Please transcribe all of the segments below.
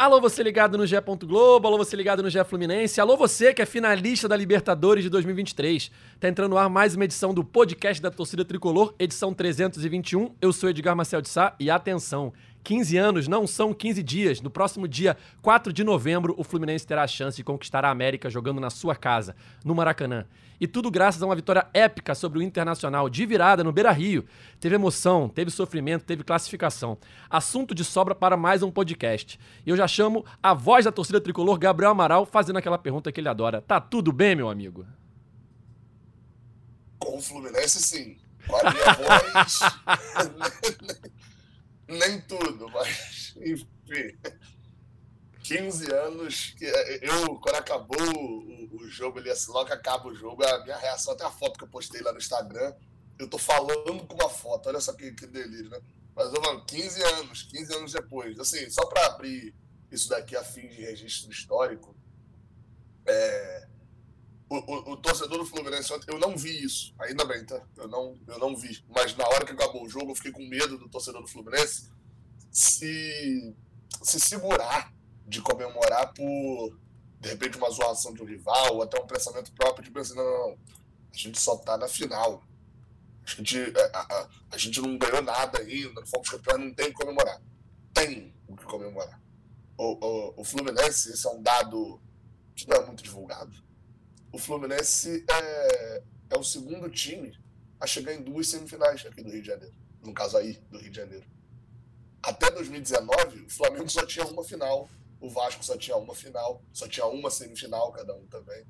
Alô, você ligado no GE. Globo, alô, você ligado no GE Fluminense, alô, você que é finalista da Libertadores de 2023. Tá entrando no ar mais uma edição do podcast da Torcida Tricolor, edição 321. Eu sou Edgar Marcel de Sá e atenção, 15 anos não são 15 dias. No próximo dia 4 de novembro, o Fluminense terá a chance de conquistar a América jogando na sua casa, no Maracanã. E tudo graças a uma vitória épica sobre o Internacional de virada no Beira Rio. Teve emoção, teve sofrimento, teve classificação. Assunto de sobra para mais um podcast. E eu já chamo a voz da torcida tricolor, Gabriel Amaral, fazendo aquela pergunta que ele adora. Tá tudo bem, meu amigo? Com o Fluminense, sim. Com a minha voz, nem, tudo, mas enfim. 15 anos, que eu, quando acabou o, o jogo, ele assim, logo que acaba o jogo, a minha reação, até a foto que eu postei lá no Instagram, eu tô falando com uma foto, olha só que, que delírio, né? Mas eu falo, 15 anos, 15 anos depois, assim, só para abrir isso daqui a fim de registro histórico, é, o, o, o, torcedor do Fluminense ontem, eu não vi isso, ainda bem, tá? Eu não, eu não vi, mas na hora que acabou o jogo, eu fiquei com medo do torcedor do Fluminense se, se segurar de comemorar por, de repente, uma zoação de um rival, ou até um pensamento próprio de pensar, não, não, não, a gente só tá na final. A gente, a, a, a gente não ganhou nada ainda, não fomos campeões, não tem que comemorar. Tem o que comemorar. O, o, o Fluminense, esse é um dado que não é muito divulgado. O Fluminense é, é o segundo time a chegar em duas semifinais aqui do Rio de Janeiro. No caso aí, do Rio de Janeiro. Até 2019, o Flamengo só tinha uma final o Vasco só tinha uma final, só tinha uma semifinal cada um também.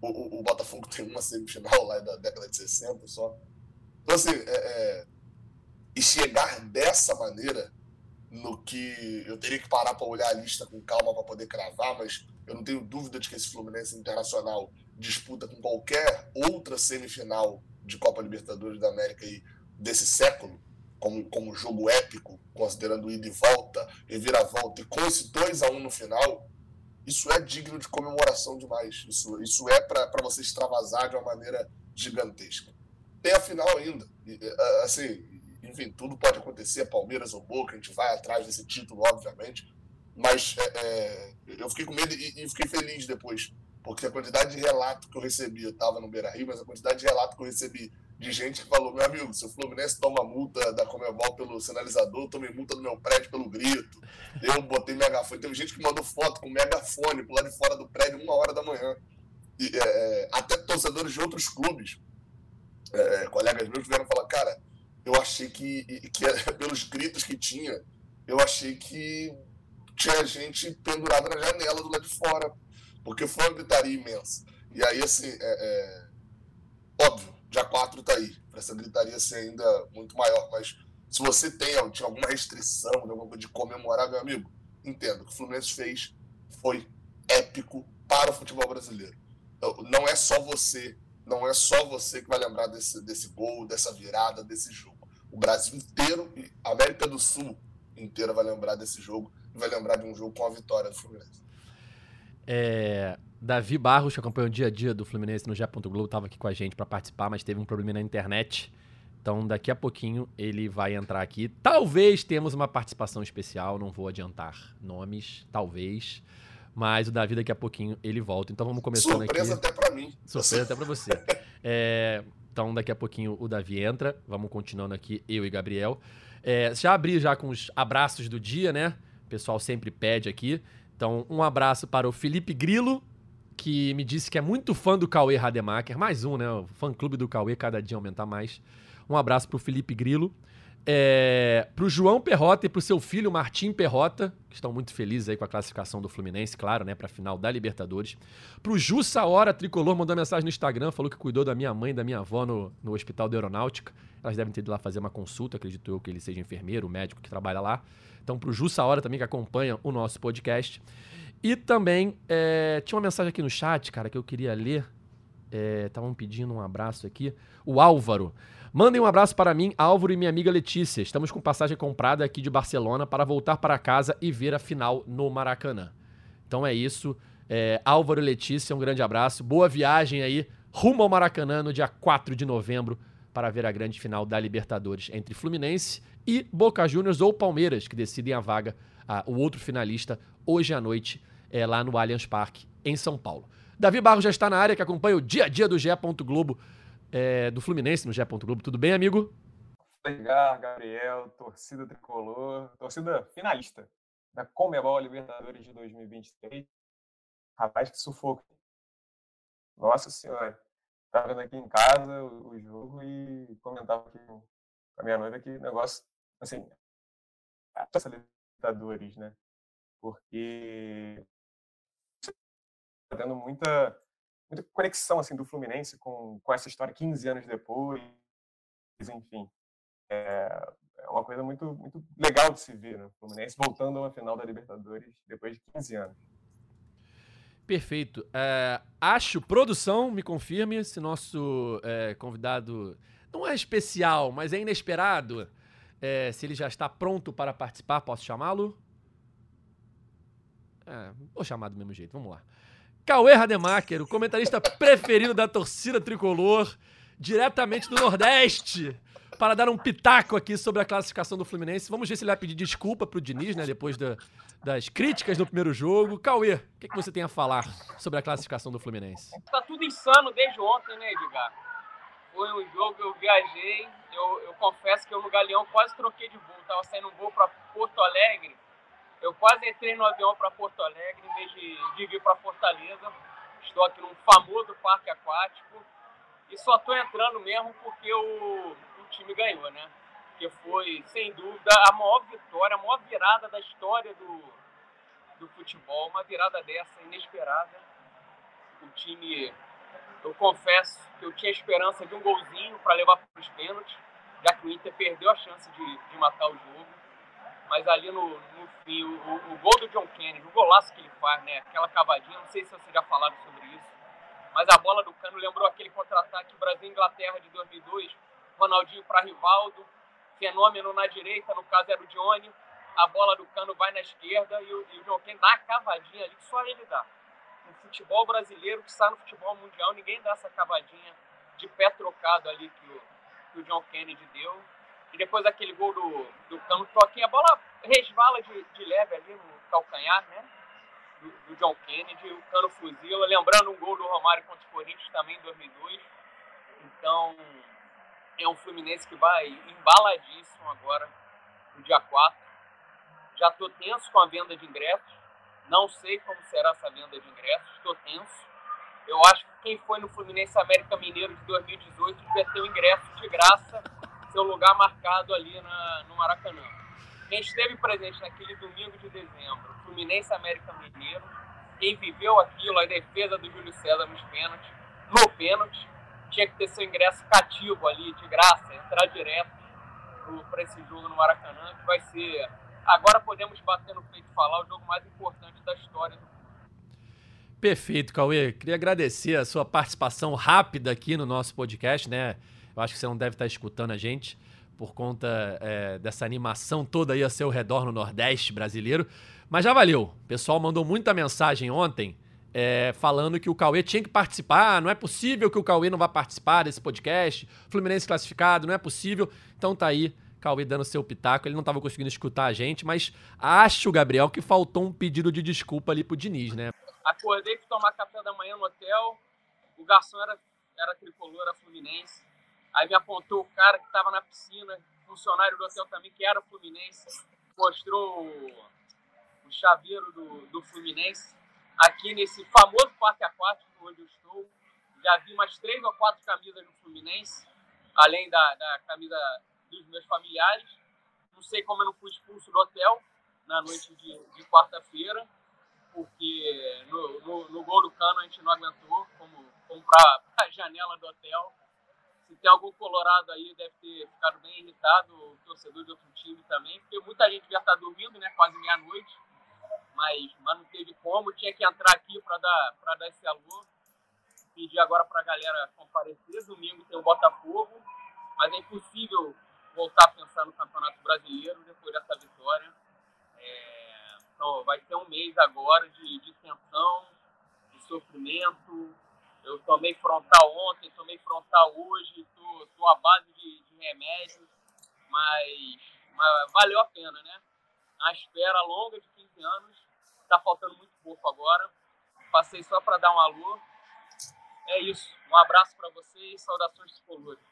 O, o, o Botafogo tem uma semifinal lá da década de 60 só. Então, assim, é, é, e chegar dessa maneira, no que eu teria que parar para olhar a lista com calma para poder cravar, mas eu não tenho dúvida de que esse Fluminense Internacional disputa com qualquer outra semifinal de Copa Libertadores da América e desse século como, como jogo épico, considerando ida e volta, reviravolta, e com esse 2 a 1 no final, isso é digno de comemoração demais. Isso, isso é para você extravasar de uma maneira gigantesca. Tem a final ainda. Assim, enfim, tudo pode acontecer, Palmeiras ou Boca, a gente vai atrás desse título, obviamente. Mas é, é, eu fiquei com medo e, e, fiquei feliz depois, porque a quantidade de relato que eu recebi, eu estava no Beira Rio, mas a quantidade de relato que eu recebi de gente que falou, meu amigo, se o Fluminense toma multa da Comebol pelo sinalizador, eu tomei multa do meu prédio pelo grito. Eu botei megafone. Teve gente que mandou foto com megafone pro lado de fora do prédio uma hora da manhã. E, é, é até torcedores de outros clubes, é, colegas meus, vieram falar, cara, eu achei que, que, pelos gritos que tinha, eu achei que tinha gente pendurada na janela do lado de fora, porque foi uma gritaria imensa. E aí, assim, é, é óbvio, dia 4 está aí, para essa gritaria ser ainda muito maior. Mas se você tem tinha alguma restrição de comemorar, meu amigo, entenda, o que o Fluminense fez foi épico para o futebol brasileiro. Então, não é só você, não é só você que vai lembrar desse, desse gol, dessa virada, desse jogo. O Brasil inteiro, a América do Sul inteira vai lembrar desse jogo e vai lembrar de um jogo com a vitória do Fluminense. É, Davi Barros, que acompanha o dia a dia do Fluminense no. Globo, estava aqui com a gente para participar, mas teve um problema na internet. Então, daqui a pouquinho ele vai entrar aqui. Talvez temos uma participação especial, não vou adiantar nomes, talvez. Mas o Davi daqui a pouquinho ele volta. Então vamos começando Surpresa aqui. Surpresa até para mim. Surpresa até para você. É, então daqui a pouquinho o Davi entra. Vamos continuando aqui, eu e Gabriel. É, já abri já com os abraços do dia, né? O pessoal sempre pede aqui. Então, um abraço para o Felipe Grilo, que me disse que é muito fã do Cauê Rademacher. Mais um, né? O fã-clube do Cauê, cada dia aumentar mais. Um abraço pro Felipe Grilo. É, pro João Perrota e pro seu filho Martim Perrota, que estão muito felizes aí com a classificação do Fluminense, claro, né, pra final da Libertadores. Pro Jussa Hora Tricolor, mandou mensagem no Instagram, falou que cuidou da minha mãe e da minha avó no, no Hospital da Aeronáutica. Elas devem ter ido lá fazer uma consulta, acredito eu que ele seja enfermeiro, médico que trabalha lá. Então, pro Jussa Hora também, que acompanha o nosso podcast. E também é, tinha uma mensagem aqui no chat, cara, que eu queria ler. Estavam é, pedindo um abraço aqui. O Álvaro. Mandem um abraço para mim, Álvaro e minha amiga Letícia. Estamos com passagem comprada aqui de Barcelona para voltar para casa e ver a final no Maracanã. Então é isso. É, Álvaro e Letícia, um grande abraço. Boa viagem aí rumo ao Maracanã no dia 4 de novembro para ver a grande final da Libertadores entre Fluminense e Boca Juniors ou Palmeiras, que decidem a vaga, a, o outro finalista, hoje à noite, é, lá no Allianz Parque, em São Paulo. Davi Barros já está na área, que acompanha o dia a dia do GE. Globo, é, do Fluminense no GE. Globo. Tudo bem, amigo? Edgar, Gabriel, torcida tricolor, torcida finalista da Comebol Libertadores de 2023. Rapaz, que sufoco. Nossa Senhora. Estava vendo aqui em casa o, o, jogo e comentava aqui com a minha noiva que negócio, assim, essa Libertadores, né? Porque tá tendo muita, muita conexão, assim, do Fluminense com, com essa história 15 anos depois, enfim. É, é uma coisa muito, muito legal de se ver, né? O Fluminense voltando a uma final da Libertadores depois de 15 anos. Perfeito. É, acho, produção, me confirme se nosso é, convidado não é especial, mas é inesperado. É, se ele já está pronto para participar, posso chamá-lo? É, vou chamar do mesmo jeito, vamos lá. Cauê Rademacher, o comentarista preferido da torcida tricolor, diretamente do Nordeste para dar um pitaco aqui sobre a classificação do Fluminense. Vamos ver se ele vai pedir desculpa pro Diniz, né? Depois da, das críticas no primeiro jogo. Cauê, o que, que você tem a falar sobre a classificação do Fluminense? Tá tudo insano desde ontem, né, Edgar? Foi um jogo, eu viajei, eu, eu confesso que eu no Galeão quase troquei de voo. Tava saindo um voo para Porto Alegre. Eu quase entrei no avião para Porto Alegre em vez de, de vir para Fortaleza. Estou aqui num famoso parque aquático. E só tô entrando mesmo porque o, time ganhou, né? Que foi, sem dúvida, a maior vitória, a maior virada da história do, do futebol. Uma virada dessa inesperada. O time, eu confesso que eu tinha esperança de um golzinho para levar para os pênaltis, já que o Inter perdeu a chance de, de matar o jogo. Mas ali no, no fim, o, o, gol do John Kennedy, o golaço que ele faz, né? Aquela cavadinha, não sei se vocês já falaram sobre isso, mas a bola do Cano lembrou aquele contra-ataque Brasil-Inglaterra de 2002, Ronaldinho para Rivaldo, fenômeno na direita, no caso era o Johnny, a bola do Cano vai na esquerda e o, e o John Kennedy dá a cavadinha ali que só ele dá. No futebol brasileiro, que está no futebol mundial, ninguém dá essa cavadinha de pé trocado ali que o, que o John Kennedy deu. E depois aquele gol do, do Cano toquinha, a bola resvala de, de leve ali no calcanhar, né? Do, do, John Kennedy, o Cano fuzila, lembrando um gol do Romário contra o Corinthians também em 2002. Então, é um Fluminense que vai embaladíssimo agora no dia 4. Já estou tenso com a venda de ingressos. Não sei como será essa venda de ingressos. Estou tenso. Eu acho que quem foi no Fluminense América Mineiro de 2018 devia ter o ingresso de graça, seu lugar marcado ali na, no Maracanã. Quem esteve presente naquele domingo de dezembro, Fluminense América Mineiro, quem viveu aquilo, a defesa do Júlio César nos pênaltis, no pênalti, tinha que ter seu ingresso cativo ali, de graça, entrar direto para esse jogo no Maracanã, que vai ser. Agora podemos bater no peito e falar o jogo mais importante da história do Perfeito, Cauê. Queria agradecer a sua participação rápida aqui no nosso podcast, né? Eu acho que você não deve estar escutando a gente por conta é, dessa animação toda aí a seu redor no Nordeste brasileiro. Mas já valeu. O pessoal mandou muita mensagem ontem é, falando que o Cauê tinha que participar, não é possível que o Cauê não vá participar desse podcast, Fluminense classificado, não é possível. Então tá aí, Cauê dando seu pitaco, ele não estava conseguindo escutar a gente, mas acho, Gabriel, que faltou um pedido de desculpa ali pro Diniz, né? Acordei para tomar café da manhã no hotel, o garçom era, era tricolor, era fluminense. Aí me apontou o cara que estava na piscina, funcionário do hotel também, que era fluminense, mostrou o, chaveiro do, do Fluminense aqui nesse famoso parque aquático onde eu estou. Já vi umas três ou quatro camisas do Fluminense, além da, da camisa dos meus familiares. Não sei como eu não fui expulso do hotel na noite de, de quarta-feira, porque no, no, no, gol do cano a gente não aguentou, como, como para a janela do hotel. Se tem algum colorado aí, deve ter ficado bem irritado, o torcedor de outro time também, porque muita gente já estar dormindo, né, quase meia-noite mas, mas não teve como, tinha que entrar aqui para dar, dar esse alô. Pedir agora para a galera comparecer. Domingo tem o Botafogo, mas é impossível voltar a pensar no Campeonato Brasileiro depois dessa vitória. É, então, vai ser um mês agora de, de tensão, de sofrimento. Eu tomei frontal ontem, tomei frontal hoje, tô, tô à base de, de remédio, mas, mas valeu a pena, né? A espera longa de 15 anos, tá faltando muito pouco agora. Passei só para dar um alô. É isso. Um abraço para vocês, saudações tricolores.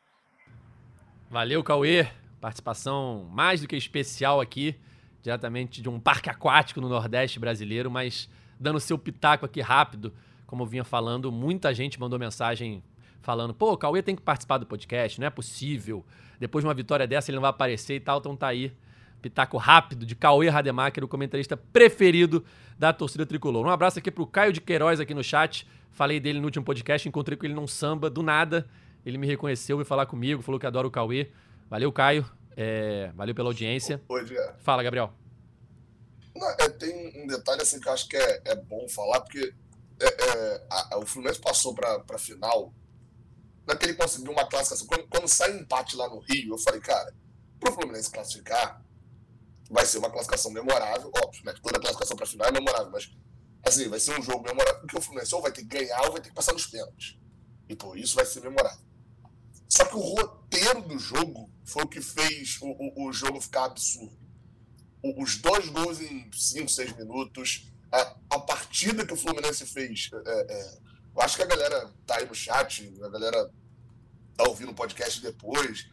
Valeu, Cauê. Participação mais do que especial aqui, diretamente de um parque aquático no Nordeste brasileiro, mas dando seu pitaco aqui rápido, como eu vinha falando, muita gente mandou mensagem falando: pô, o Cauê tem que participar do podcast, não é possível. Depois de uma vitória dessa, ele não vai aparecer e tal, então tá aí. Pitaco rápido de Cauê Rademacher, o comentarista preferido da torcida tricolor. Um abraço aqui pro Caio de Queiroz aqui no chat. Falei dele no último podcast, encontrei com ele num samba, do nada. Ele me reconheceu, veio falar comigo, falou que adora o Cauê. Valeu, Caio. É, valeu pela audiência. Fala, Gabriel. Não, é, tem um detalhe assim que eu acho que é, é bom falar, porque é, é a, o Fluminense passou para a final naquele que ele conseguiu uma classificação. Quando, quando sai um empate lá no Rio, eu falei, cara, para o Fluminense classificar, vai ser uma classificação memorável, óbvio, né? Toda classificação para final é memorável, mas assim, vai ser um jogo memorável, porque o Fluminense ou vai ter que ganhar ou vai ter que passar nos pênaltis. E, pô, isso vai ser memorável. Só que o roteiro do jogo foi o que fez o, o, o jogo ficar absurdo. Os dois gols em 5, 6 minutos, a, a, partida que o Fluminense fez. É, é, eu acho que a galera tá aí no chat, a galera tá ouvindo o podcast depois.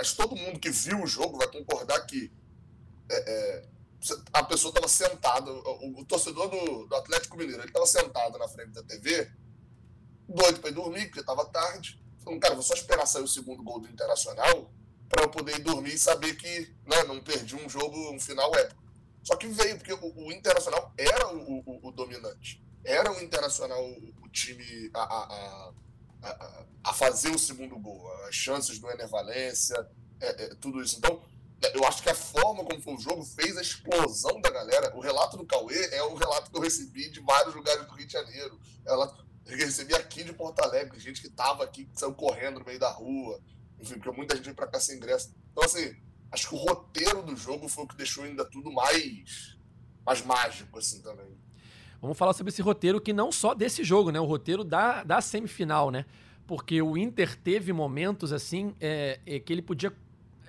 Acho que todo mundo que viu o jogo vai concordar que é, é, a pessoa estava sentada, o, o, torcedor do, do Atlético Mineiro, ele estava sentado na frente da TV, doido para ir dormir, porque estava tarde. Falando, cara, vou só esperar sair o segundo gol do Internacional para eu poder ir dormir e saber que né, não perdi um jogo, um final épico. Só que veio, porque o, o Internacional era o, o, o, dominante. Era o Internacional o, time a, a, a, a, fazer o segundo gol. As chances do Ener Valência, é, é, tudo isso. Então, eu acho que a forma como foi o jogo fez a explosão da galera. O relato do Cauê é o relato que eu recebi de vários lugares do Rio de Janeiro. Ela recebi aqui de Porto Alegre, gente que estava aqui, que saiu correndo no meio da rua. Enfim, porque muita gente veio para cá sem ingresso. Então, assim, acho que o roteiro do jogo foi o que deixou ainda tudo mais, mais mágico, assim, também. Vamos falar sobre esse roteiro que não só desse jogo, né? O roteiro da, da semifinal, né? Porque o Inter teve momentos, assim, é, é, que ele podia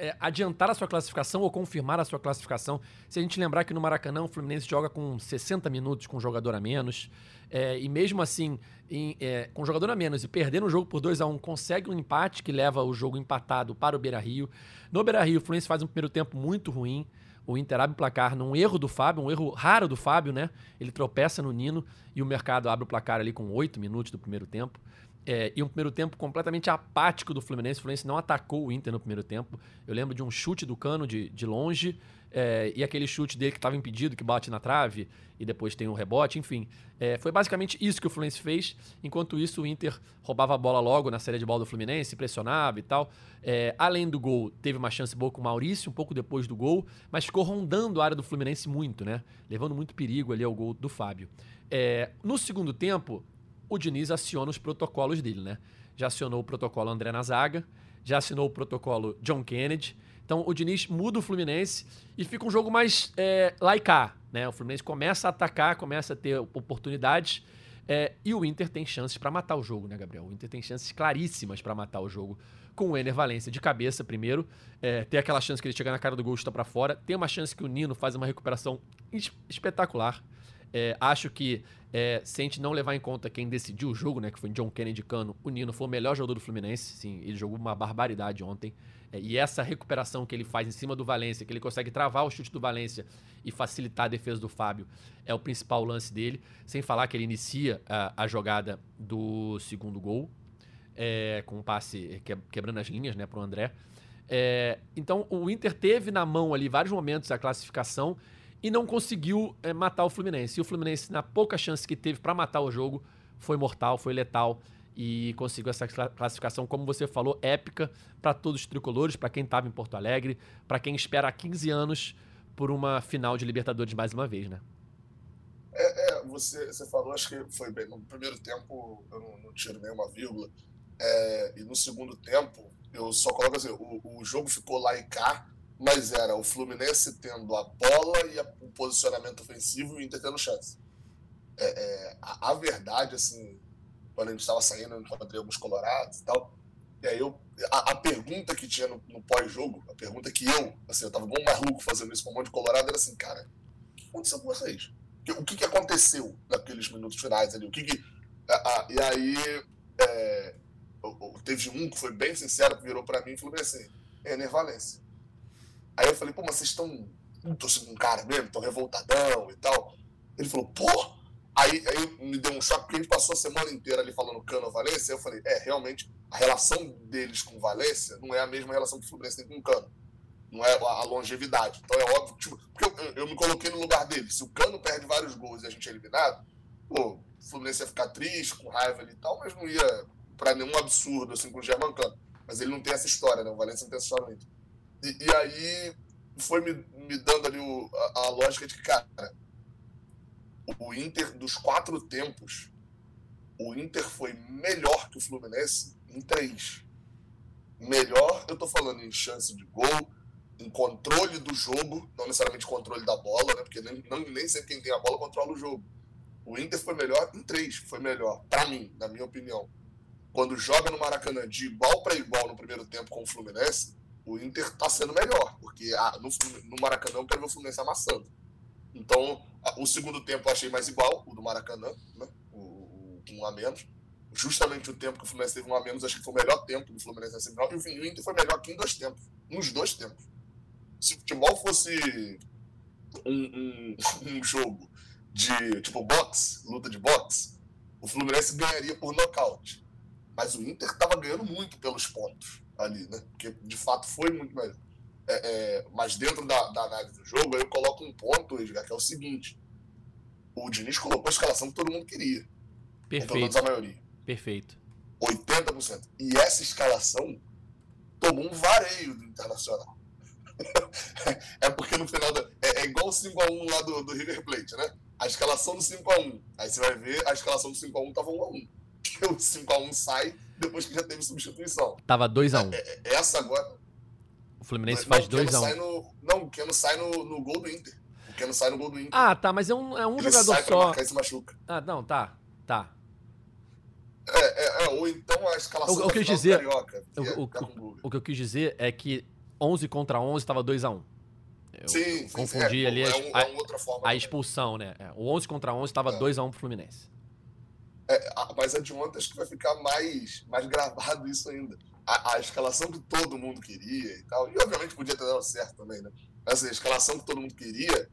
é, adiantar a sua classificação ou confirmar a sua classificação. Se a gente lembrar que no Maracanã o Fluminense joga com 60 minutos com um jogador a menos, é, e mesmo assim, em, é, com um jogador a menos e perdendo o jogo por 2 a 1 um, consegue um empate que leva o jogo empatado para o Beira Rio. No Beira Rio, o Fluminense faz um primeiro tempo muito ruim. O Inter abre o placar num erro do Fábio, um erro raro do Fábio, né? Ele tropeça no Nino e o mercado abre o placar ali com 8 minutos do primeiro tempo. É, e um primeiro tempo completamente apático do Fluminense. O Fluminense não atacou o Inter no primeiro tempo. Eu lembro de um chute do cano de, de longe é, e aquele chute dele que estava impedido, que bate na trave e depois tem um rebote, enfim. É, foi basicamente isso que o Fluminense fez. Enquanto isso, o Inter roubava a bola logo na série de bola do Fluminense, pressionava e tal. É, além do gol, teve uma chance boa com o Maurício, um pouco depois do gol, mas ficou rondando a área do Fluminense muito, né? Levando muito perigo ali ao gol do Fábio. É, no segundo tempo, o Diniz aciona os protocolos dele, né? Já acionou o protocolo André na zaga, já assinou o protocolo John Kennedy. Então o Diniz muda o Fluminense e fica um jogo mais é, laicar, né? O Fluminense começa a atacar, começa a ter oportunidades. É, e o Inter tem chances para matar o jogo, né, Gabriel? O Inter tem chances claríssimas para matar o jogo com o Ener Valência de cabeça primeiro. É, tem aquela chance que ele chega na cara do gol e está para fora. Tem uma chance que o Nino faz uma recuperação espetacular. É, acho que é, se a gente não levar em conta quem decidiu o jogo, né, que foi John Kennedy Cano, o Nino foi o melhor jogador do Fluminense. Sim, ele jogou uma barbaridade ontem. É, e essa recuperação que ele faz em cima do Valência, que ele consegue travar o chute do Valência e facilitar a defesa do Fábio, é o principal lance dele. Sem falar que ele inicia a, a jogada do segundo gol, é, com um passe quebrando as linhas né, para o André. É, então o Inter teve na mão ali vários momentos a classificação e não conseguiu é, matar o Fluminense. E o Fluminense, na pouca chance que teve para matar o jogo, foi mortal, foi letal e conseguiu essa classificação, como você falou, épica para todos os tricolores, para quem estava em Porto Alegre, para quem espera há 15 anos por uma final de Libertadores mais uma vez, né? É, é você, você falou, acho que foi bem. No primeiro tempo eu não, não tiro nenhuma vírgula. É, e no segundo tempo, eu só coloco assim: o, o jogo ficou lá e cá, mas era o Fluminense tendo a bola e a, o posicionamento ofensivo e o Inter tendo chance. É, é, a, a, verdade, assim, quando a gente estava saindo, eu encontrei alguns colorados e tal. E aí eu, a, a pergunta que tinha no, no pós-jogo, a pergunta que eu, assim, eu tava bom maluco fazendo isso com um monte de colorado, era assim, cara, o que aconteceu com vocês? O que, que aconteceu naqueles minutos finais ali? O que que... e aí é, teve um que foi bem sincero, que virou para mim e falou assim, Valência. Aí eu falei, pô, mas vocês estão torcendo com um cara mesmo, estão revoltadão e tal. Ele falou, pô, Aí, aí me deu um choque, porque a gente passou a semana inteira ali falando Cano Valência. Eu falei, é, realmente, a relação deles com Valência não é a mesma relação que o Fluminense tem com o Cano. Não é a longevidade. Então é óbvio, tipo, porque eu, eu, me coloquei no lugar dele. Se o Cano perde vários gols e a gente é eliminado, pô, o Fluminense ia ficar triste, com raiva ali e tal, mas não ia para nenhum absurdo assim com o German Cano. Mas ele não tem essa história, né? O Valência não tem essa história muito. E, e aí foi me, me dando ali o, a, a lógica de que, cara, o Inter, dos quatro tempos, o Inter foi melhor que o Fluminense em três. Melhor, eu tô falando em chance de gol, em controle do jogo, não necessariamente controle da bola, né? Porque nem, não, nem sempre quem tem a bola controla o jogo. O Inter foi melhor em três, foi melhor, para mim, na minha opinião. Quando joga no Maracanã de igual para igual no primeiro tempo com o Fluminense, o Inter tá sendo melhor, porque ah, no, no Maracanã eu quero ver o Fluminense amassando. Então, o segundo tempo eu achei mais igual, o do Maracanã, né? o, o, um a menos. Justamente o tempo que o Fluminense teve um a menos, acho que foi o melhor tempo do Fluminense na semifinal. E o Inter foi melhor aqui em dois tempos, nos dois tempos. Se o futebol fosse um, um, um jogo de tipo boxe, luta de boxe, o Fluminense ganharia por nocaute. Mas o Inter estava ganhando muito pelos pontos ali, né? Porque de fato foi muito melhor. É, é, mas dentro da, da, análise do jogo, eu coloco um ponto, Edgar, que é o seguinte: o Diniz colocou a escalação que todo mundo queria. Perfeito. Pelo menos a maioria. Perfeito. 80%. E essa escalação tomou um vareio do Internacional. é porque no final. Da, é, é, igual o 5x1 lá do, do River Plate, né? A escalação do 5x1. Aí você vai ver, a escalação do 5x1 tava 1x1. Que o 5x1 sai depois que já teve substituição. Tava 2x1. É, é, essa agora. O Fluminense faz 2x1. Um. Não, o Keno sai no, no gol do Inter. O Keno sai no gol do Inter. Ah, tá, mas é um, é um Ele jogador sai só. Pra marcar e se machuca. Ah, não, tá. Tá. É, é, é ou então a escalação o, o que eu dizer, Carioca, o, o, o, o, que eu quis dizer é que 11 contra 11 estava 2x1. Eu sim, confundi sim, ali é, a, um, é outra forma a expulsão, né? É, o 11 contra 11 estava 2x1 pro Fluminense. É, mas a de ontem acho que vai ficar mais, mais gravado isso ainda a, a, escalação que todo mundo queria e tal. E obviamente podia ter dado certo também, né? Mas assim, a escalação que todo mundo queria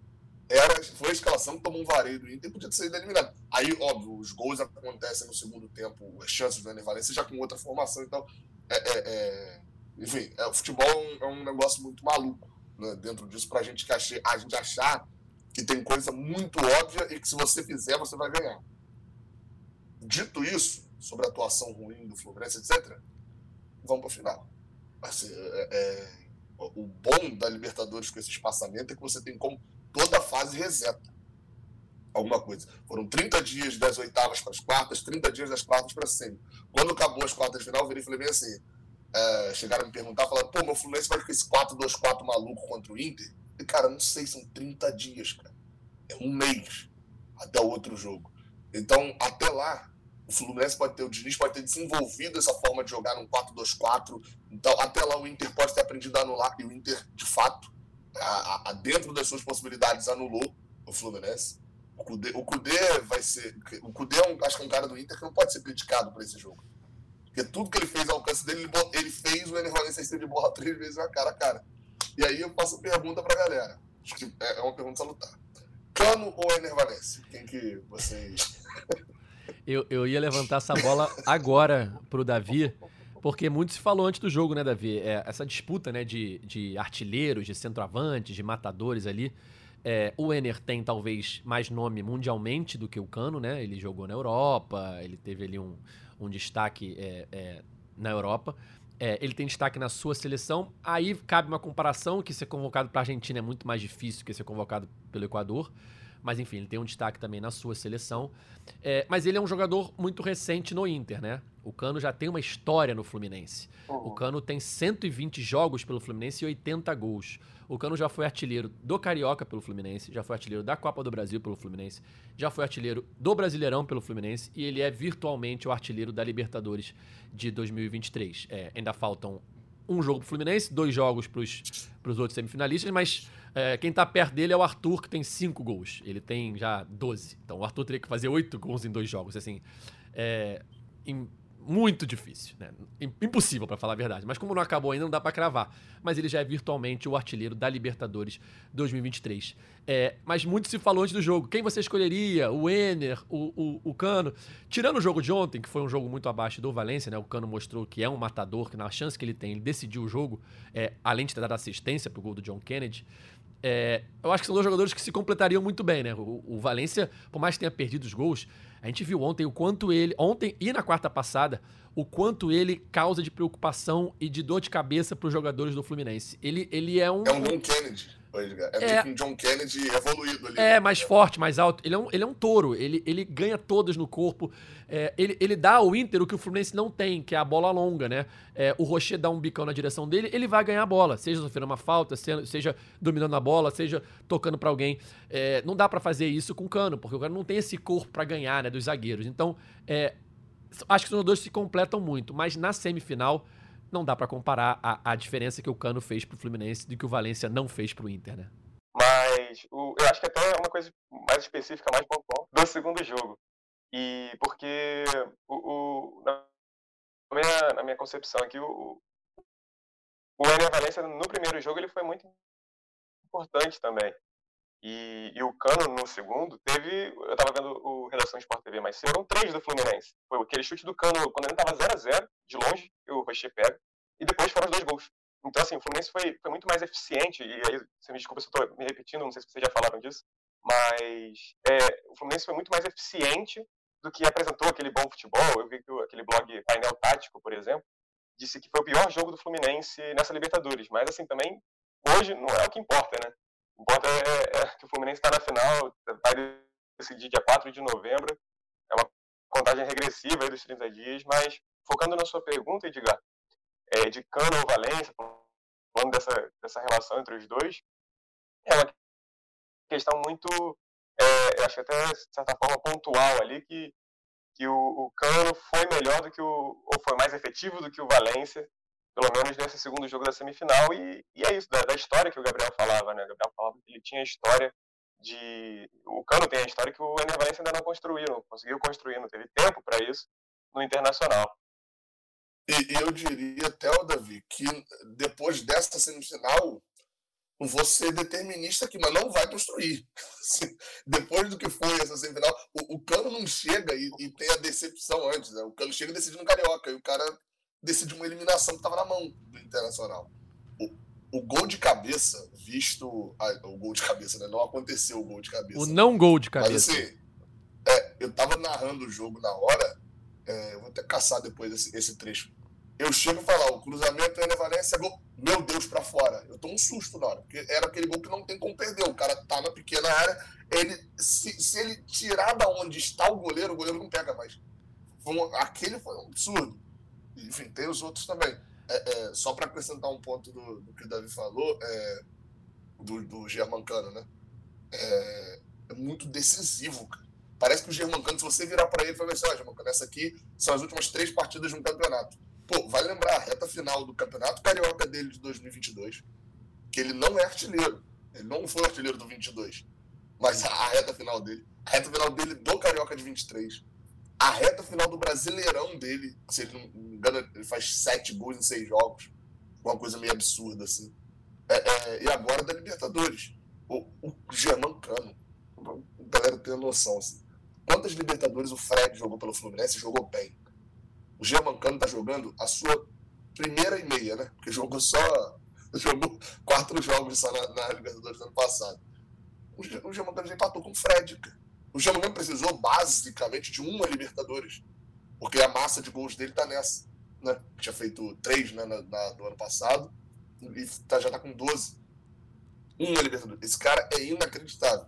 era, foi a escalação que tomou um vareio do Inter e podia ter sido eliminado. Aí, óbvio, os gols acontecem no segundo tempo, as chances do Ener Valencia já com outra formação e tal. É, é, é, enfim, é, o futebol é um, é um, negócio muito maluco né, dentro disso, pra gente, que a gente achar que tem coisa muito óbvia e que se você fizer, você vai ganhar. Dito isso, sobre a atuação ruim do Fluminense, etc., vão para o final. Assim, é, é, o bom da Libertadores com esse espaçamento é que você tem como toda fase reseta alguma coisa. Foram 30 dias das oitavas para as quartas, 30 dias das quartas para a semi. Quando acabou as quartas de final, eu virei e falei bem assim, é, chegaram a me perguntar, falaram, pô, meu Fluminense vai com esse 4-2-4 maluco contra o Inter? E, cara, não sei, são 30 dias, cara. É um mês até o outro jogo. Então, até lá, o Fluminense pode ter, o Diniz pode ter desenvolvido essa forma de jogar num 4-2-4. Então, até lá o Inter pode ter aprendido a anular, e o Inter, de fato, a, a, dentro das suas possibilidades, anulou o Fluminense. O Cudê, o Cudê vai ser. O Cudê é um, acho que é um cara do Inter que não pode ser criticado por esse jogo. Porque tudo que ele fez ao alcance dele, ele, ele fez o Ener Valencia de bola três vezes na cara a cara. E aí eu faço pergunta pra galera. Acho que é, é uma pergunta salutar. Cano ou Ener? Quem que vocês. Eu, eu ia levantar essa bola agora pro Davi, porque muito se falou antes do jogo, né, Davi? É, essa disputa né, de, de artilheiros, de centroavantes, de matadores ali. É, o Ener tem talvez mais nome mundialmente do que o Cano, né? Ele jogou na Europa, ele teve ali um, um destaque é, é, na Europa. É, ele tem destaque na sua seleção. Aí cabe uma comparação que ser convocado para a Argentina é muito mais difícil que ser convocado pelo Equador. Mas enfim, ele tem um destaque também na sua seleção. É, mas ele é um jogador muito recente no Inter, né? O Cano já tem uma história no Fluminense. Uhum. O Cano tem 120 jogos pelo Fluminense e 80 gols. O Cano já foi artilheiro do Carioca pelo Fluminense, já foi artilheiro da Copa do Brasil pelo Fluminense, já foi artilheiro do Brasileirão pelo Fluminense e ele é virtualmente o artilheiro da Libertadores de 2023. É, ainda faltam um jogo pro Fluminense, dois jogos pros, pros outros semifinalistas, mas é, quem tá perto dele é o Arthur, que tem cinco gols. Ele tem já 12. Então o Arthur teria que fazer oito gols em dois jogos. Assim, é, em, muito difícil, né? Impossível, para falar a verdade. Mas como não acabou ainda, não dá para cravar. Mas ele já é virtualmente o artilheiro da Libertadores 2023. É, mas muito se falou antes do jogo. Quem você escolheria? O Ener, o, o, o, Cano? Tirando o jogo de ontem, que foi um jogo muito abaixo do Valência, né? O Cano mostrou que é um matador, que na chance que ele tem, ele decidiu o jogo, é, além de ter dado assistência pro gol do John Kennedy. É, eu acho que são dois jogadores que se completariam muito bem, né? O, o Valência, por mais que tenha perdido os gols, a gente viu ontem o quanto ele, ontem e na quarta passada, o quanto ele causa de preocupação e de dor de cabeça para os jogadores do Fluminense. Ele, ele é um. É um John Kennedy. É, é um John Kennedy evoluído ali. É, mais forte, mais alto. Ele é um, ele é um touro. Ele, ele ganha todas no corpo. É, ele, ele dá ao Inter o que o Fluminense não tem, que é a bola longa, né? É, o Rocher dá um bicão na direção dele, ele vai ganhar a bola. Seja sofrendo uma falta, seja, seja dominando a bola, seja tocando para alguém. É, não dá para fazer isso com o Cano, porque o Cano não tem esse corpo para ganhar, né? Dos zagueiros. Então, é, acho que os dois se completam muito, mas na semifinal não dá para comparar a, a diferença que o Cano fez pro Fluminense do que o Valência não fez pro Inter, né? Mas o, eu acho que até é uma coisa mais específica, mais pontual, do segundo jogo. E porque o, o na, minha, na minha concepção aqui, o, o Ener Valência no primeiro jogo ele foi muito importante também. E, e, o Cano no segundo teve. Eu tava vendo o Redação Sport TV mais cedo, foram três do Fluminense. Foi aquele chute do Cano quando ele tava 0x0, de longe, que o Rocher pega, e depois foram os dois gols. Então, assim, o Fluminense foi, foi muito mais eficiente, e aí, você me desculpa se eu tô me repetindo, não sei se vocês já falaram disso, mas é, o Fluminense foi muito mais eficiente do que apresentou aquele bom futebol. Eu vi que aquele blog Painel Tático, por exemplo, disse que foi o pior jogo do Fluminense nessa Libertadores, mas, assim, também, hoje não é o que importa, né? O ponto é, é, é que o Fluminense está na final, vai decidir dia 4 de novembro. É uma contagem regressiva dos 30 dias, mas focando na sua pergunta, Edgar, é, de Cano ou Valência, falando dessa, dessa relação entre os dois, é uma questão muito, é, eu acho até, de certa forma, pontual ali, que, que o, o Cano foi melhor do que o, ou foi mais efetivo do que o Valência pelo menos nesse segundo jogo da semifinal. E, e é isso, da, da, história que o Gabriel falava, né? O Gabriel falava que ele tinha a história de. O Cano tem a história que o Ener Valencia ainda não construiu, não conseguiu construir, não teve tempo para isso no Internacional. E, eu diria até, o Davi, que depois dessa semifinal, vou ser determinista aqui, mas não vai construir. depois do que foi essa semifinal, o, o Cano não chega e, e, tem a decepção antes. Né? O Cano chega decidindo Carioca, e o cara decidiu uma eliminação que estava na mão do Internacional. O, o gol de cabeça, visto. Ah, o gol de cabeça, né? Não aconteceu o gol de cabeça. O não gol de cabeça. Mas assim, é, eu tava narrando o jogo na hora. É, eu vou até caçar depois esse, esse trecho. Eu chego e falo, o cruzamento é Valência, gol. Meu Deus, para fora. Eu tô um susto na hora, porque era aquele gol que não tem como perder. O cara tá na pequena área, ele, se, se ele tirar da onde está o goleiro, o goleiro não pega mais. Foi um, aquele foi um absurdo enfim, tem os outros também. É, é, só para acrescentar um ponto do, do, que o Davi falou, é, do, do Germancano, né? É, é, muito decisivo, cara. Parece que o Germancano, se você virar para ele e falar assim, ó, oh, Germancano, essa aqui são as últimas três partidas de um campeonato. Pô, vai lembrar a reta final do campeonato carioca dele de 2022, que ele não é artilheiro. Ele não foi artilheiro do 22. Mas a reta final dele, a reta final dele do carioca de 23 a reta final do Brasileirão dele, se ele não me engano, ele faz sete gols em seis jogos. Uma coisa meio absurda, assim. É, é, e agora da Libertadores. O, o Germancano, a galera tem noção, assim. Quantas Libertadores o Fred jogou pelo Fluminense jogou bem? O Germancano tá jogando a sua primeira e meia, né? Porque jogou só. Jogou quatro jogos só na, na Libertadores do ano passado. O, o Germancano já empatou com o Fred, cara. O Jamogão precisou basicamente de uma Libertadores, porque a massa de gols dele tá nessa. Né? Tinha feito três né, na, na, no ano passado e tá, já tá com 12. Uma Libertadores. Esse cara é inacreditável.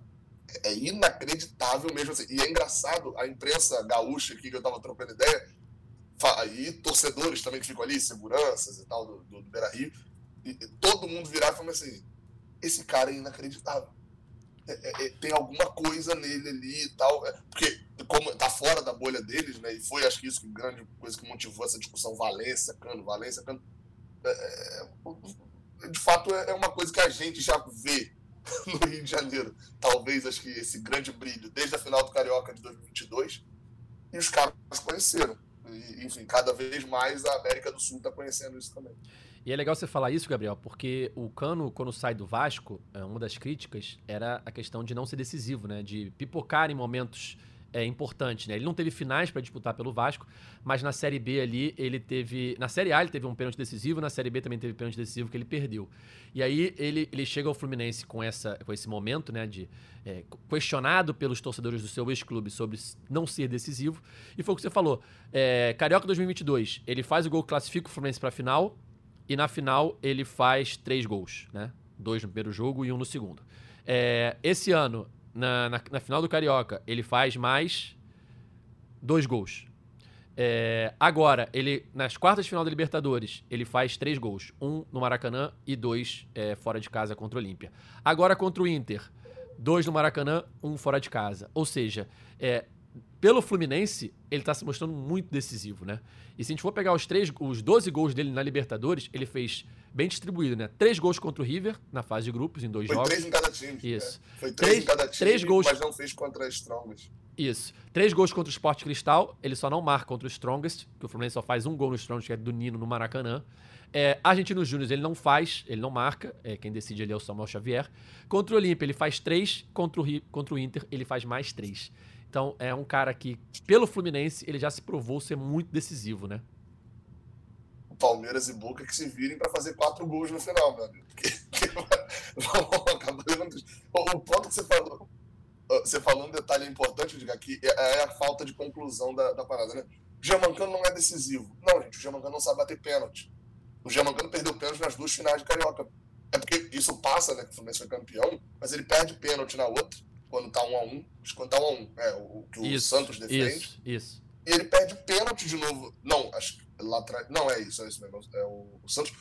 é inacreditável mesmo assim. E é engraçado, a imprensa gaúcha aqui que eu tava trocando ideia, e torcedores também que ficam ali, seguranças e tal, do, do, do Beira Rio, e, todo mundo virar e falar assim: esse cara é inacreditável. É, é, é, tem alguma coisa nele ali e tal. É, porque, como tá fora da bolha deles, né? E foi, acho que isso que grande coisa que motivou essa discussão Valência, Cano, Valência, Cano. É, é, de fato, é uma coisa que a gente já vê no Rio de Janeiro. Talvez, acho que esse grande brilho desde a final do Carioca de 2022. E os caras conheceram. E, enfim, cada vez mais a América do Sul está conhecendo isso também. E é legal você falar isso, Gabriel, porque o Cano, quando sai do Vasco, é, uma das críticas era a questão de não ser decisivo, né? De pipocar em momentos é, importantes, né? Ele não teve finais para disputar pelo Vasco, mas na Série B ali ele teve. Na Série A ele teve um pênalti decisivo, na Série B também teve pênalti decisivo que ele perdeu. E aí ele, ele chega ao Fluminense com, essa, com esse momento, né? De é, questionado pelos torcedores do seu ex-clube sobre não ser decisivo. E foi o que você falou. É, Carioca 2022, ele faz o gol que classifica o Fluminense para a final e na final ele faz três gols, né? Dois no primeiro jogo e um no segundo. É, esse ano, na, na, na, final do Carioca, ele faz mais dois gols. É, agora, ele nas quartas de final da Libertadores, ele faz três gols. Um no Maracanã e dois é, fora de casa contra o Olímpia. Agora contra o Inter, dois no Maracanã, um fora de casa. Ou seja, é, pelo Fluminense, ele tá se mostrando muito decisivo, né? E se a gente for pegar os, três, os 12 gols dele na Libertadores, ele fez bem distribuído, né? Três gols contra o River, na fase de grupos, em dois Foi jogos. três em cada time. Isso. É. Foi três, três, em cada time, três gols... mas não fez contra a Strongest. Isso. Três gols contra o Sport Cristal, ele só não marca contra o Strongest, que o Fluminense só faz um gol no Strongest, que é do Nino, no Maracanã. É, Argentinos Júnior ele não faz, ele não marca, é, quem decide ali é o Samuel Xavier. Contra o Olímpia ele faz três, contra o, contra o Inter ele faz mais três. Então é um cara que, pelo Fluminense, ele já se provou ser muito decisivo, né? Palmeiras e Boca que se virem para fazer quatro gols no final, meu amigo. o ponto que você falou, você falou um detalhe importante, diga aqui, é, é a falta de conclusão da, da parada, né? O Germancano não é decisivo. Não, gente, o Germancano não sabe bater pênalti. O Germancano perdeu pênalti nas duas finais de Carioca. É porque isso passa, né? Que o Fluminense foi campeão, mas ele perde pênalti na outra quando tá um a um, quando tá um a um, é, o que o isso, Santos defende. Isso, isso. E ele perde pênalti de novo. Não, acho que lá atrás. Não, é isso, é isso mesmo. É o, o Santos.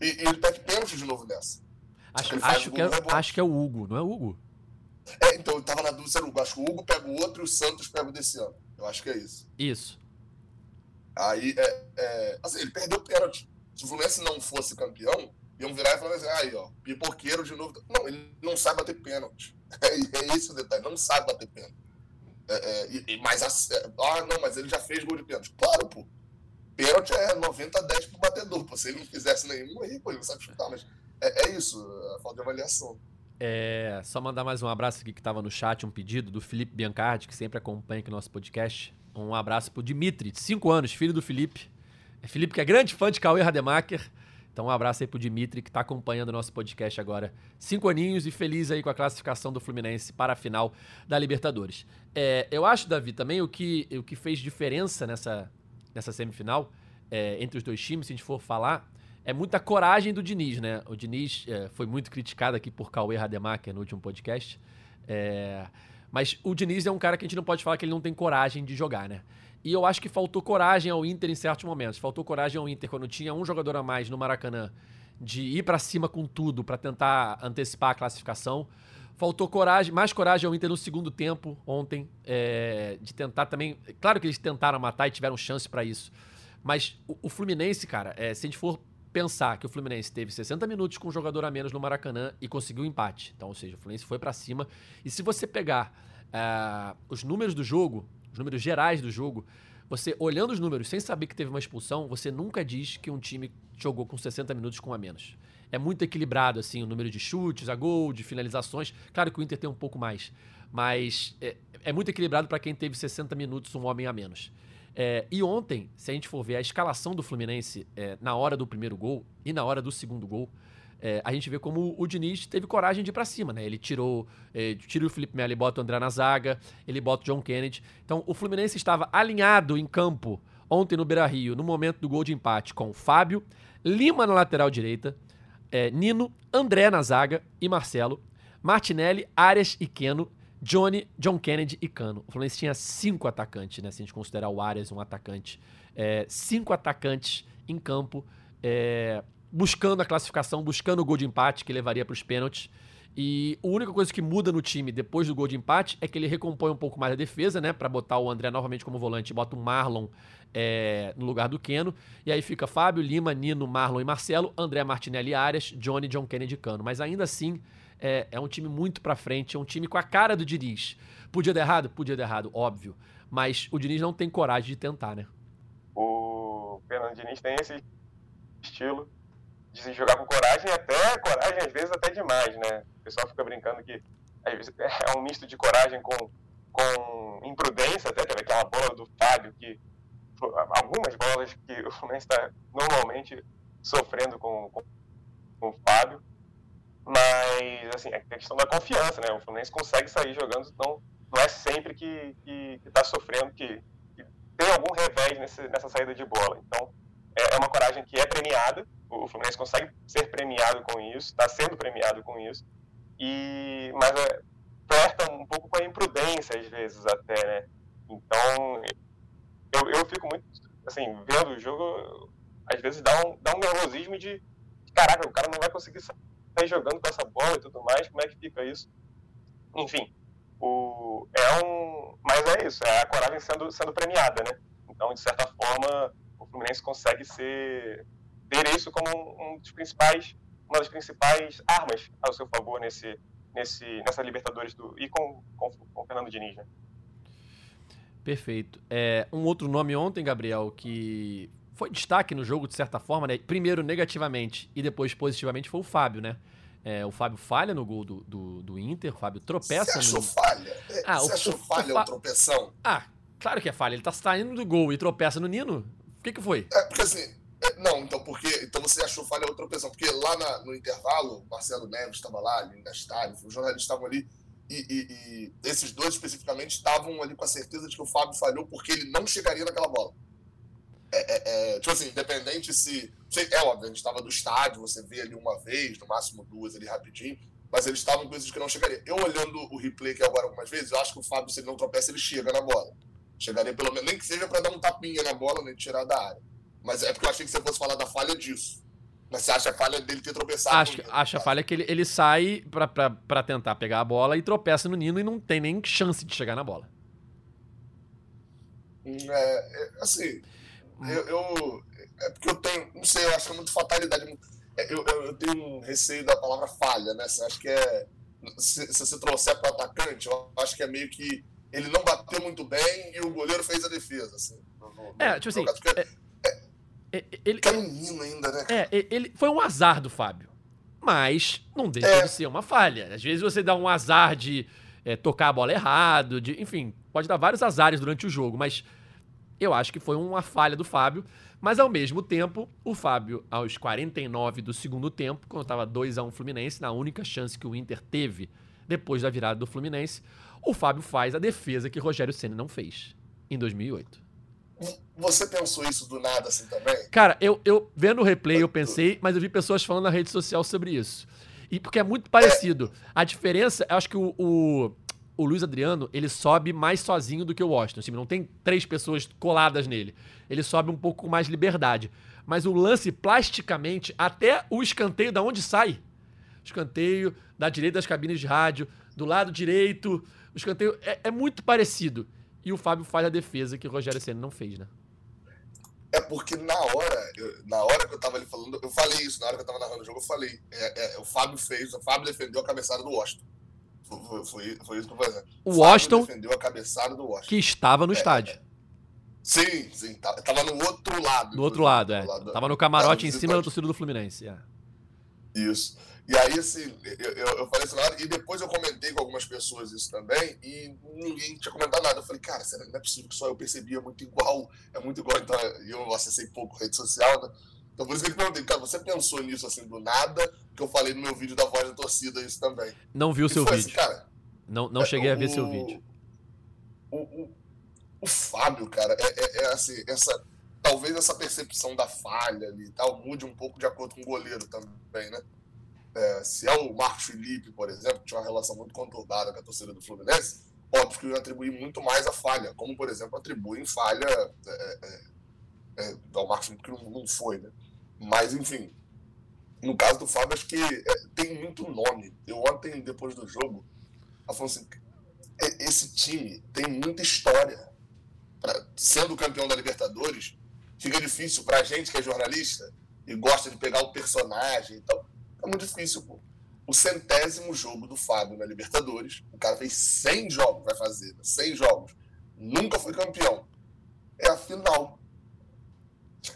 E, e, ele perde pênalti de novo nessa. Acho, acho, que é, acho que é o Hugo, não é o Hugo? É, então eu tava na dúvida se era o Hugo. Acho que o Hugo pega o outro e o Santos pega o desse ano. Eu acho que é isso. Isso. Aí, é, é, assim, ele perdeu pênalti. Se o Fluminense não fosse campeão, iam virar e falar assim, aí, ó, pipoqueiro de novo. Não, ele não sabe bater pênalti. É, é esse o detalhe, não sabe bater pênalti. É, é, mas, é, ah, não, mas ele já fez gol de pênalti. Claro, pô. Pênalti é 90 a 10 pro batedor. Pô. Se ele não fizesse nenhum, aí, pô, ele não sabe chutar. Mas é, é isso, a falta de avaliação. É, só mandar mais um abraço aqui que estava no chat, um pedido do Felipe Biancardi, que sempre acompanha aqui o nosso podcast. Um abraço pro Dimitri, de 5 anos, filho do Felipe. É Felipe que é grande fã de Cauê Rademacher. Então, um abraço aí pro Dimitri, que está acompanhando o nosso podcast agora. Cinco aninhos e feliz aí com a classificação do Fluminense para a final da Libertadores. É, eu acho, Davi, também o que, o que fez diferença nessa, nessa semifinal, é, entre os dois times, se a gente for falar, é muita coragem do Diniz, né? O Diniz é, foi muito criticado aqui por Cauê Rademacher no último podcast. É, mas o Diniz é um cara que a gente não pode falar que ele não tem coragem de jogar, né? E eu acho que faltou coragem ao Inter em certos momentos. Faltou coragem ao Inter quando tinha um jogador a mais no Maracanã de ir para cima com tudo para tentar antecipar a classificação. Faltou coragem, mais coragem ao Inter no segundo tempo ontem, é, de tentar também. Claro que eles tentaram matar e tiveram chance para isso. Mas o, o Fluminense, cara, é, se a gente for pensar que o Fluminense teve 60 minutos com um jogador a menos no Maracanã e conseguiu um empate. Então, ou seja, o Fluminense foi para cima. E se você pegar uh, os números do jogo, os números gerais do jogo, você olhando os números sem saber que teve uma expulsão, você nunca diz que um time jogou com 60 minutos com a menos. É muito equilibrado, assim, o número de chutes, a gol, de finalizações. Claro que o Inter tem um pouco mais, mas é, é muito equilibrado para quem teve 60 minutos, um homem a menos. É, e ontem, se a gente for ver a escalação do Fluminense é, na hora do primeiro gol e na hora do segundo gol, é, a gente vê como o Diniz teve coragem de ir pra cima, né? Ele tirou, é, o Felipe Melo e bota o André na zaga, ele bota o John Kennedy. Então, o Fluminense estava alinhado em campo ontem no Beira-Rio, no momento do gol de empate, com Fábio, Lima na lateral direita, é, Nino, André na zaga e Marcelo, Martinelli, Arias e Keno, Johnny, John Kennedy e Cano. O Fluminense tinha cinco atacantes, né? Se a gente considerar o Arias um atacante. É, cinco atacantes em campo, é, buscando a classificação, buscando o gol de empate que levaria para os pênaltis. E a única coisa que muda no time depois do gol de empate é que ele recompõe um pouco mais a defesa, né? Para botar o André novamente como volante, bota o Marlon é, no lugar do Keno. E aí fica Fábio, Lima, Nino, Marlon e Marcelo, André Martinelli Arias, Johnny, John Kennedy Cano. Mas ainda assim, é, é um time muito pra frente, é um time com a cara do Diniz. Podia dar errado? Podia dar errado, óbvio. Mas o Diniz não tem coragem de tentar, né? O Fernando Diniz tem esse estilo de se jogar com coragem, até coragem às vezes até demais, né? O pessoal fica brincando que às vezes é um misto de coragem com, com imprudência, até teve aquela bola do Fábio que algumas bolas que o Fluminense está normalmente sofrendo com, com, com, o Fábio, mas assim, é questão da confiança, né? O Fluminense consegue sair jogando, então não é sempre que está sofrendo, que, que, tem algum revés nesse, nessa saída de bola. Então é, é uma coragem que é premiada, o Fluminense consegue ser premiado com isso, está sendo premiado com isso, e mas é, um pouco com a imprudência às vezes até, né? Então eu, eu fico muito, assim, vendo o jogo, às vezes dá um, dá um nervosismo de, caraca, o cara não vai conseguir sair jogando com essa bola e tudo mais, como é que fica isso? Enfim, o, é um, mas é isso, é a coragem sendo, sendo premiada, né? Então, de certa forma, o Fluminense consegue ser ter isso como um, um dos principais, uma das principais armas ao seu favor nesse, nesse, nessa Libertadores do, e com, com, com o Fernando Diniz, né? Perfeito. É, um outro nome ontem, Gabriel, que foi destaque no jogo de certa forma, né? Primeiro negativamente e depois positivamente foi o Fábio, né? É, o Fábio falha no gol do, do, do Inter, o Fábio tropeça Você achou no. falha? É, ah, Você o, achou o, falha o, ou tropeção? Ah, claro que é falha. Ele tá saindo do gol e tropeça no Nino. O que, que foi? É, porque assim, não, então porque então você achou falha outra opção, porque lá na, no intervalo, Marcelo Neves estava lá, Linda Stein, os jornalistas estavam ali, e, e, e, esses dois especificamente estavam ali com a certeza de que o Fábio falhou porque ele não chegaria naquela bola. É, é, é, tipo assim, independente se. É óbvio, a gente estava do estádio, você vê ali uma vez, no máximo duas ali rapidinho, mas eles estavam com coisas que não chegaria. Eu olhando o replay aqui agora algumas vezes, eu acho que o Fábio, se ele não tropeça, ele chega na bola. Chegaria pelo menos, nem que seja para dar um tapinha na bola, nem tirar da área. Mas é porque eu achei que você fosse falar da falha disso. Mas você acha a falha dele ter tropeçado? Acho, acho a falha que ele, ele sai pra tentar pegar a bola e tropeça no Nino e não tem nem chance de chegar na bola. É, é assim, hum. Eu, eu, É porque eu tenho. Não sei, eu acho que é muito fatalidade. É, eu, eu, eu tenho um receio da palavra falha, né? Você acha que é. Se, se você trouxer para o atacante, eu acho que é meio que ele não bateu muito bem e o goleiro fez a defesa. Assim, no, no, é, tipo assim. Porque, é, é, ele, que é menino ainda, né? É, ele foi um azar do Fábio. Mas não deixa é. de ser uma falha. Às vezes você dá um azar de é, tocar a bola errado, de, enfim, pode dar vários azares durante o jogo, mas eu acho que foi uma falha do Fábio. Mas ao mesmo tempo, o Fábio, aos 49 do segundo tempo, quando estava 2 a 1 Fluminense, na única chance que o Inter teve depois da virada do Fluminense, o Fábio faz a defesa que Rogério Senna não fez em 2008. Você pensou isso do nada assim também? Cara, eu, eu vendo o replay eu pensei, mas eu vi pessoas falando na rede social sobre isso. E porque é muito parecido. A diferença, eu acho que o, o, o, Luiz Adriano, ele sobe mais sozinho do que o Washington. Assim, não tem três pessoas coladas nele. Ele sobe um pouco com mais liberdade. Mas o lance, plasticamente, até o escanteio da onde sai. Escanteio da direita das cabines de rádio, do lado direito, o escanteio é, é muito parecido. E o Fábio faz a defesa que o Rogério Senna não fez, né? É porque na hora, eu, na hora que eu tava ali falando, eu falei isso, na hora que eu tava narrando o jogo, eu falei. É, é, o Fábio fez, o Fábio defendeu a cabeçada do Washington. Foi, foi, foi isso que eu falei. O, Washington defendeu a cabeçada do Washington. Que estava no é, estádio. É. Sim, sim. Tava no outro lado. Do outro lado, é. Lado, tava no camarote em cima da torcida do Fluminense. É. Isso. E aí, assim, eu, eu, eu falei assim, e depois eu comentei com algumas pessoas isso também, e ninguém tinha comentado nada. Eu falei, cara, será que não é possível que só eu percebia muito igual, é muito igual, então eu acessei pouco rede social, né? Então por isso que eu perguntei, cara, você pensou nisso assim do nada, que eu falei no meu vídeo da voz da torcida isso também. Não viu o seu vídeo. Assim, cara, não não é, cheguei a ver seu vídeo. O, o, o Fábio, cara, é, é, é assim, essa talvez essa percepção da falha ali e tal mude um pouco de acordo com o goleiro também, né? é, se é o Marcos Felipe, por exemplo, que tinha uma relação muito conturbada com a torcida do Fluminense, óbvio que eu atribuir muito mais a falha, como, por exemplo, atribuem falha é, é, é, ao Marcos Felipe, que não, não foi, né? Mas, enfim, no caso do Fábio, acho que é, tem muito nome. Eu ontem, depois do jogo, eu falei assim, esse time tem muita história. Pra, sendo campeão da Libertadores, fica difícil pra gente que é jornalista e gosta de pegar o personagem e tal. É muito difícil, pô. O centésimo jogo do Fábio na Libertadores, o cara fez 100 jogos, vai fazer, 100 jogos. Nunca foi campeão. É a final.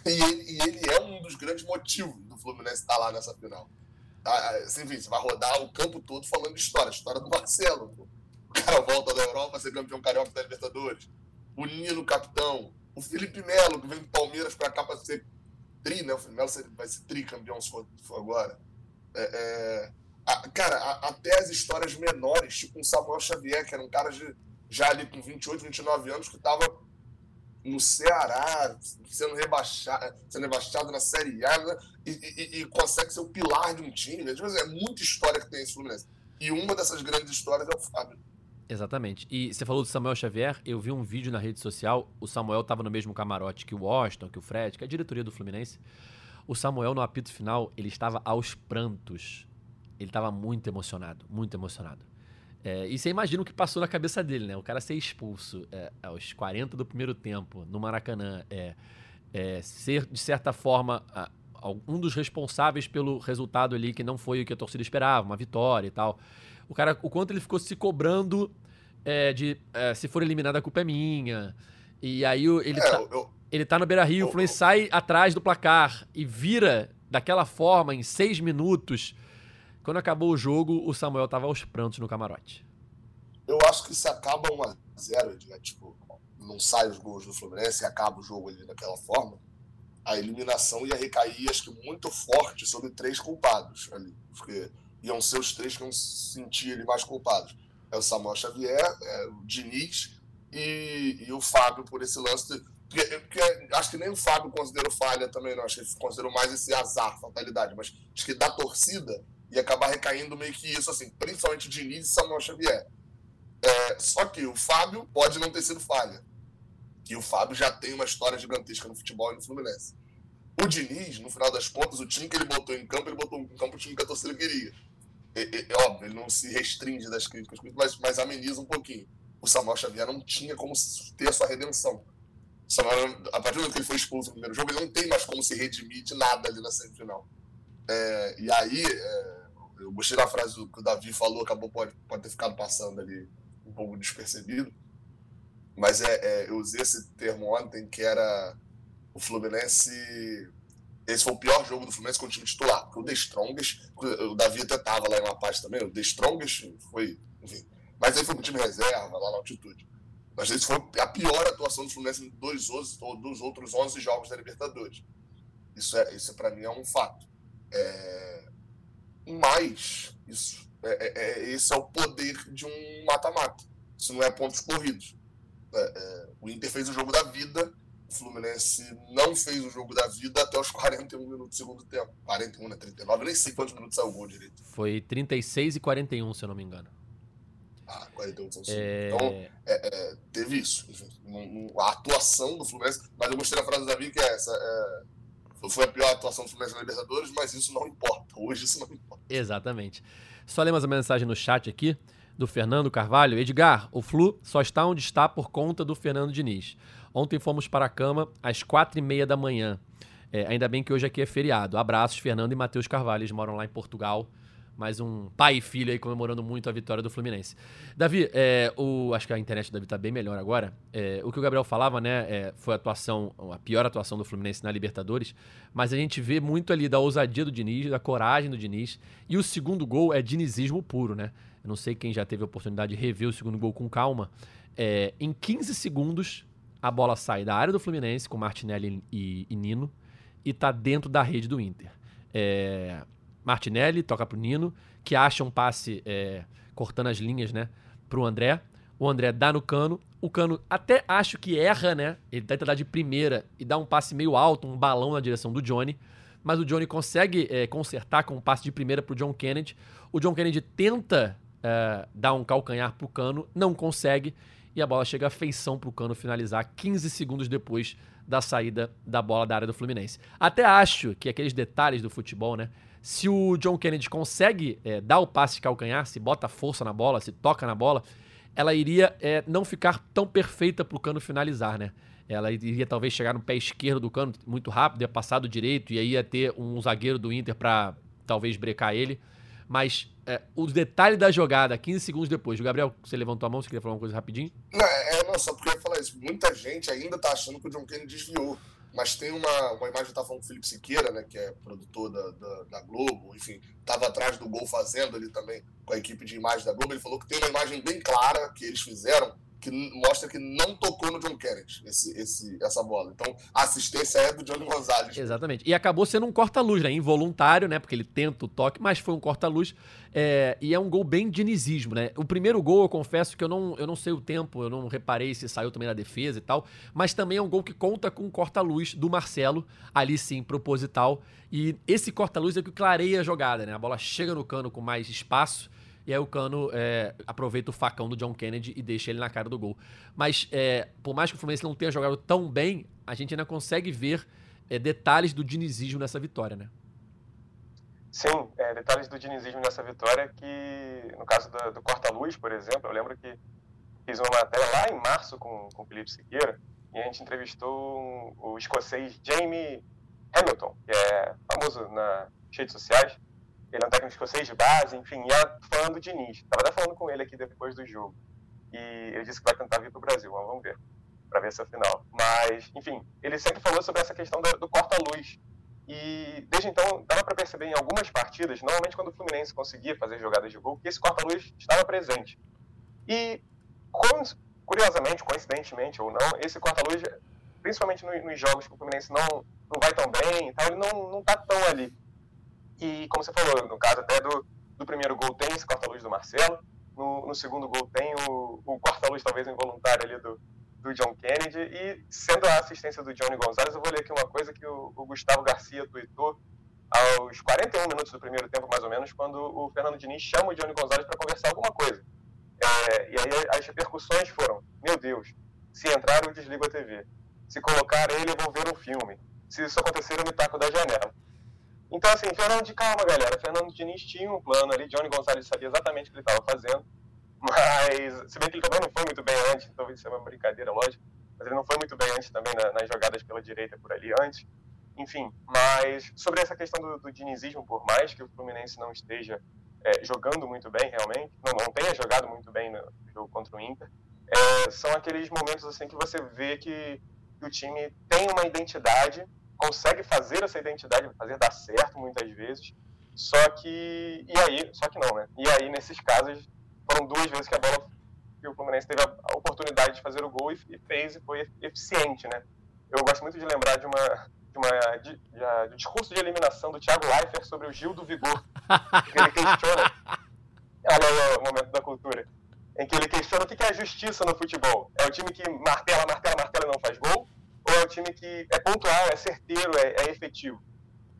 E ele, e ele é um dos grandes motivos do Fluminense estar lá nessa final. Ah, enfim, você vai rodar o campo todo falando de história, história do Marcelo. Pô. O cara volta da Europa, ser campeão carioca da Libertadores. O Nino, capitão. O Felipe Melo, que vem do Palmeiras para cá para ser tri, né? O Felipe Melo vai ser tricampeão se for, for agora. É, é, a, cara, a, até as histórias menores, tipo o Samuel Xavier, que era um cara de, já ali com 28, 29 anos, que estava no Ceará, sendo rebaixado, sendo rebaixado na Série A, né? e, e, e, consegue ser o pilar de um time. Né? Tipo assim, é muita história que tem esse Fluminense. E uma dessas grandes histórias é o Fábio. Exatamente. E você falou do Samuel Xavier, eu vi um vídeo na rede social, o Samuel estava no mesmo camarote que o Washington, que o Fred, que a diretoria do Fluminense. O Samuel, no apito final, ele estava aos prantos. Ele estava muito emocionado, muito emocionado. É, e você imagina o que passou na cabeça dele, né? O cara ser expulso é, aos 40 do primeiro tempo no Maracanã, é, é ser, de certa forma, a, um dos responsáveis pelo resultado ali que não foi o que a torcida esperava, uma vitória e tal. O cara, o quanto ele ficou se cobrando é, de é, se for eliminado a culpa é minha. E aí ele, é, tá, eu, ele tá no Beira Rio, o Fluminense sai atrás do placar e vira daquela forma em seis minutos quando acabou o jogo, o Samuel tava aos prantos no camarote. Eu acho que se acaba 1x0, né? tipo, não sai os gols do Fluminense e acaba o jogo ali daquela forma, a eliminação ia recair, acho que muito forte sobre três culpados ali. Porque iam ser os três que iam se sentir ele mais culpados. É o Samuel Xavier, é o Diniz e, e o Fábio por esse lance. De, porque, porque, acho que nem o Fábio considerou falha também, não. Acho que ele considerou mais esse azar, fatalidade. Mas acho que da torcida e acabar recaindo meio que isso, assim, principalmente Diniz e Samuel Xavier. É, só que o Fábio pode não ter sido falha. Que o Fábio já tem uma história gigantesca no futebol e no Fluminense. O Diniz, no final das contas, o time que ele botou em campo, ele botou em campo o time que a torcida queria. É, é óbvio, ele não se restringe das críticas, mas, mas ameniza um pouquinho. O Samuel Xavier não tinha como ter a sua redenção. Samuel, a partir do momento que ele foi expulso no primeiro jogo, ele não tem mais como se redimir de nada ali na semifinal. É, e aí, é, eu gostei da frase que o Davi falou, acabou pode, pode ter ficado passando ali um pouco despercebido. Mas é, é, eu usei esse termo ontem, que era o Fluminense. Esse foi o pior jogo do Fluminense com o time titular. Porque o The Strongest, o Davi até estava lá em uma parte também, o The Strongest foi. Enfim. Mas aí foi o time reserva, lá na altitude. Mas esse foi a pior atuação do Fluminense em dois, dos outros 11 jogos da Libertadores. Isso, é, isso para mim é um fato. É, mas isso é, é, é, esse é o poder de um mata-mata. Isso não é pontos corridos. É, é, o Inter fez o jogo da vida, o Fluminense não fez o jogo da vida até os 41 minutos do segundo tempo. 41, né? 39, nem sei quantos minutos saiu o gol direito. Foi 36 e 41, se eu não me engano. Ah, 41 são é... Então, é, teve isso. Enfim, a atuação do Fluminense. Mas eu gostei da frase do Davi, que é essa. É, foi a pior atuação do Fluminense na Libertadores, mas isso não importa. Hoje isso não importa. Exatamente. Só ler mais uma mensagem no chat aqui do Fernando Carvalho. Edgar, o Flu só está onde está por conta do Fernando Diniz. Ontem fomos para a cama às quatro e meia da manhã. É, ainda bem que hoje aqui é feriado. Abraços, Fernando e Matheus Carvalho. Eles moram lá em Portugal mais um pai e filho aí comemorando muito a vitória do Fluminense. Davi, é, o, acho que a internet do Davi tá bem melhor agora. É, o que o Gabriel falava, né, é, foi a atuação, a pior atuação do Fluminense na Libertadores, mas a gente vê muito ali da ousadia do Diniz, da coragem do Diniz, e o segundo gol é dinizismo puro, né? Eu não sei quem já teve a oportunidade de rever o segundo gol com calma. É, em 15 segundos, a bola sai da área do Fluminense com Martinelli e, e Nino e tá dentro da rede do Inter. É, Martinelli toca pro Nino, que acha um passe é, cortando as linhas, né, pro André. O André dá no cano. O cano até acho que erra, né? Ele tenta dar de primeira e dá um passe meio alto, um balão na direção do Johnny. mas o Johnny consegue é, consertar com um passe de primeira pro John Kennedy. O John Kennedy tenta é, dar um calcanhar pro Cano, não consegue, e a bola chega feição pro Cano finalizar 15 segundos depois da saída da bola da área do Fluminense. Até acho que aqueles detalhes do futebol, né? Se o John Kennedy consegue é, dar o passe de calcanhar, se bota força na bola, se toca na bola, ela iria é, não ficar tão perfeita para o cano finalizar, né? Ela iria talvez chegar no pé esquerdo do cano muito rápido, ia passar do direito e aí ia ter um zagueiro do Inter para talvez brecar ele. Mas é, o detalhe da jogada, 15 segundos depois, o Gabriel, você levantou a mão, você queria falar uma coisa rapidinho? Não, é, não, só porque eu ia falar isso. Muita gente ainda tá achando que o John Kennedy desviou. Mas tem uma, uma imagem que tá falando com o Felipe Siqueira, né, que é produtor da, da, da, Globo, enfim, tava atrás do gol fazendo ali também com a equipe de imagem da Globo. Ele falou que tem uma imagem bem clara que eles fizeram que mostra que não tocou no John Kennedy esse, esse, essa bola. Então, a assistência é do Johnny Gonzalez. Exatamente. E acabou sendo um corta-luz, né? Involuntário, né? Porque ele tenta o toque, mas foi um corta-luz. É, e é um gol bem dinizismo, né? O primeiro gol, eu confesso que eu não, eu não sei o tempo, eu não reparei se saiu também na defesa e tal, mas também é um gol que conta com um corta-luz do Marcelo, ali sim, proposital. E esse corta-luz é que clareia a jogada, né? A bola chega no cano com mais espaço e aí o Cano é, aproveita o facão do John Kennedy e deixa ele na cara do gol. Mas é, por mais que o Fluminense não tenha jogado tão bem, a gente ainda consegue ver é, detalhes do dinizismo nessa vitória, né? Sim, é, detalhes do dinizismo nessa vitória que, no caso do, do Corta-Luz, por exemplo, eu lembro que fiz uma matéria lá em março com, com o Felipe Siqueira e a gente entrevistou o escocês Jamie Hamilton, que é famoso nas redes sociais, ele é um técnico escocês de base, enfim, e é fã do Diniz. Estava até falando com ele aqui depois do jogo. E ele disse que vai tentar vir para o Brasil, vamos ver, para ver essa final. Mas, enfim, ele sempre falou sobre essa questão do, do corta-luz. E desde então, dava para perceber em algumas partidas, normalmente quando o Fluminense conseguia fazer jogadas de gol, que esse corta-luz estava presente. E, curiosamente, coincidentemente ou não, esse corta-luz, principalmente nos jogos que o Fluminense não, não vai tão bem ele não está tão ali. E, como você falou, no caso até do, do primeiro gol tem esse corta-luz do Marcelo, no, no, segundo gol tem o, o corta-luz talvez involuntário ali do, do John Kennedy, e sendo a assistência do Johnny Gonzalez, eu vou ler aqui uma coisa que o, o Gustavo Garcia tweetou aos 41 minutos do primeiro tempo, mais ou menos, quando o Fernando Diniz chama o Johnny Gonzalez para conversar alguma coisa. É, e aí as repercussões foram: meu Deus, se entrar eu desligo a TV. Se colocar ele, eu vou ver um filme. Se isso acontecer, eu me taco da janela. Então, assim, Fernando de calma, galera. Fernando Diniz tinha um plano ali, Johnny Gonçalves sabia exatamente o que ele estava fazendo, mas, se bem que ele também não foi muito bem antes, então isso é uma brincadeira, lógico, mas ele não foi muito bem antes também na, nas jogadas pela direita por ali antes. Enfim, mas sobre essa questão do, do dinizismo, por mais que o Fluminense não esteja é, jogando muito bem, realmente, não, não tenha jogado muito bem no jogo contra o Inter, é, são aqueles momentos assim que você vê que, que o time tem uma identidade consegue fazer essa identidade, fazer dar certo muitas vezes. Só que. E aí, só que não, né? E aí, nesses casos, foram duas vezes que a bola. que o Fluminense teve a oportunidade de fazer o gol e, fez e foi eficiente, né? Eu gosto muito de lembrar de uma. De uma de, de, de discurso de eliminação do Thiago Leifert sobre o Gil do Vigor. que ele questiona. Olha o momento da cultura. Em que ele questiona o que é a justiça no futebol. É o time que martela, martela, martela e não faz gol? ou é um time que é pontual, é certeiro, é, é efetivo.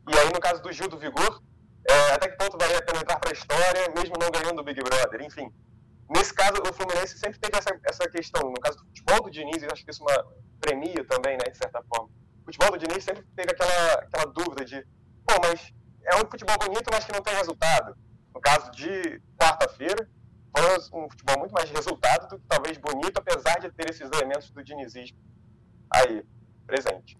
E aí, no caso do Gil do Vigor, é, até que ponto valia a pena entrar para a história, mesmo não ganhando o Big Brother, enfim. Nesse caso, o Fluminense sempre teve essa, essa questão. No caso do futebol do Diniz, eu acho que isso é uma premia também, né, de certa forma. O futebol do Diniz sempre teve aquela, aquela dúvida de, pô, mas é um futebol bonito, mas que não tem resultado. No caso de quarta-feira, foi um futebol muito mais resultado do que talvez bonito, apesar de ter esses elementos do dinizismo aí, presente.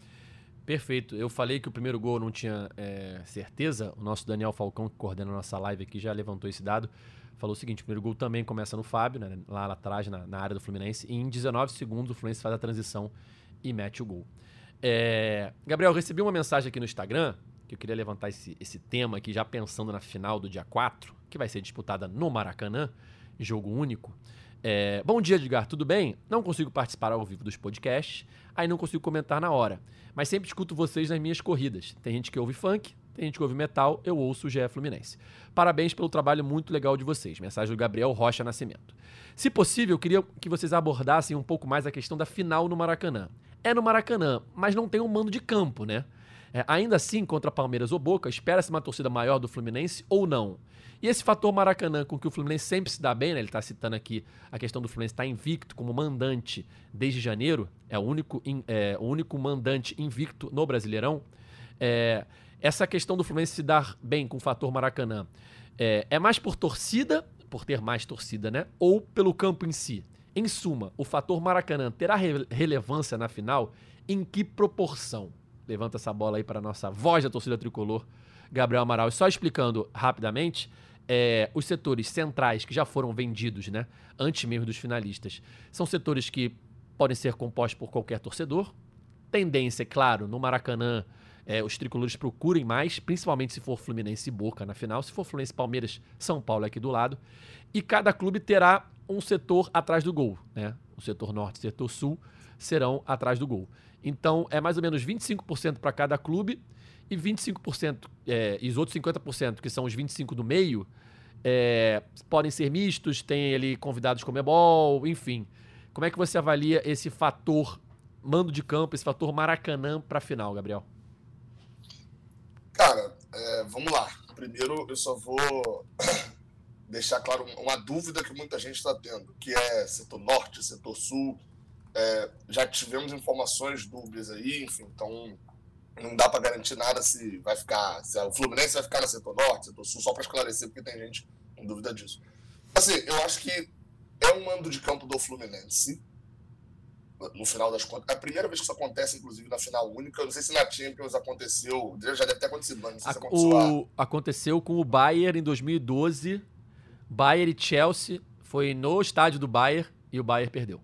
Perfeito. Eu falei que o primeiro gol não tinha é, certeza. O nosso Daniel Falcão, que coordena a nossa live aqui, já levantou esse dado. Falou o seguinte: o primeiro gol também começa no Fábio, né, lá, atrás, na, na, área do Fluminense. E em 19 segundos o Fluminense faz a transição e mete o gol. É, Gabriel, recebi uma mensagem aqui no Instagram que eu queria levantar esse, esse tema aqui, já pensando na final do dia 4, que vai ser disputada no Maracanã, jogo único. É, Bom dia, Edgar, tudo bem? Não consigo participar ao vivo dos podcasts, aí não consigo comentar na hora. Mas sempre escuto vocês nas minhas corridas. Tem gente que ouve funk, tem gente que ouve metal, eu ouço o GE Fluminense. Parabéns pelo trabalho muito legal de vocês. Mensagem do Gabriel Rocha Nascimento. Se possível, eu queria que vocês abordassem um pouco mais a questão da final no Maracanã. É no Maracanã, mas não tem um mando de campo, né? É, ainda assim, contra Palmeiras ou Boca, espera-se uma torcida maior do Fluminense ou não? E esse fator Maracanã, com que o Fluminense sempre se dá bem, né? Ele está citando aqui a questão do Fluminense estar tá invicto como mandante desde janeiro, é o único, é, o único mandante invicto no Brasileirão. É, essa questão do Fluminense se dar bem com o fator Maracanã é, é mais por torcida, por ter mais torcida, né? Ou pelo campo em si? Em suma, o fator Maracanã terá re relevância na final? Em que proporção? Levanta essa bola aí para a nossa voz da torcida tricolor, Gabriel Amaral. E só explicando rapidamente, é, os setores centrais que já foram vendidos, né, antes mesmo dos finalistas, são setores que podem ser compostos por qualquer torcedor. Tendência, claro, no Maracanã, é, os tricolores procurem mais, principalmente se for Fluminense e Boca na final. Se for Fluminense Palmeiras, São Paulo aqui do lado. E cada clube terá um setor atrás do gol, né? O setor norte e o setor sul serão atrás do gol. Então é mais ou menos 25% para cada clube e 25%, é, e os outros 50%, que são os 25% do meio, é, podem ser mistos, tem ali convidados como ebol, enfim. Como é que você avalia esse fator mando de campo, esse fator Maracanã para a final, Gabriel? Cara, é, vamos lá. Primeiro, eu só vou deixar claro uma dúvida que muita gente está tendo, que é setor norte, setor sul. É, já tivemos informações dúbias aí, enfim, então não dá para garantir nada se vai ficar, se o Fluminense vai ficar no setor norte, setor sul, só para esclarecer, porque tem gente com dúvida disso. Assim, eu acho que é um mando de campo do Fluminense, no final das contas. É a primeira vez que isso acontece, inclusive, na final única. Eu não sei se na Champions aconteceu, já deve ter acontecido, mas não sei se aconteceu o, Aconteceu com o Bayern em 2012. Bayern e Chelsea. Foi no estádio do Bayern e o Bayern perdeu.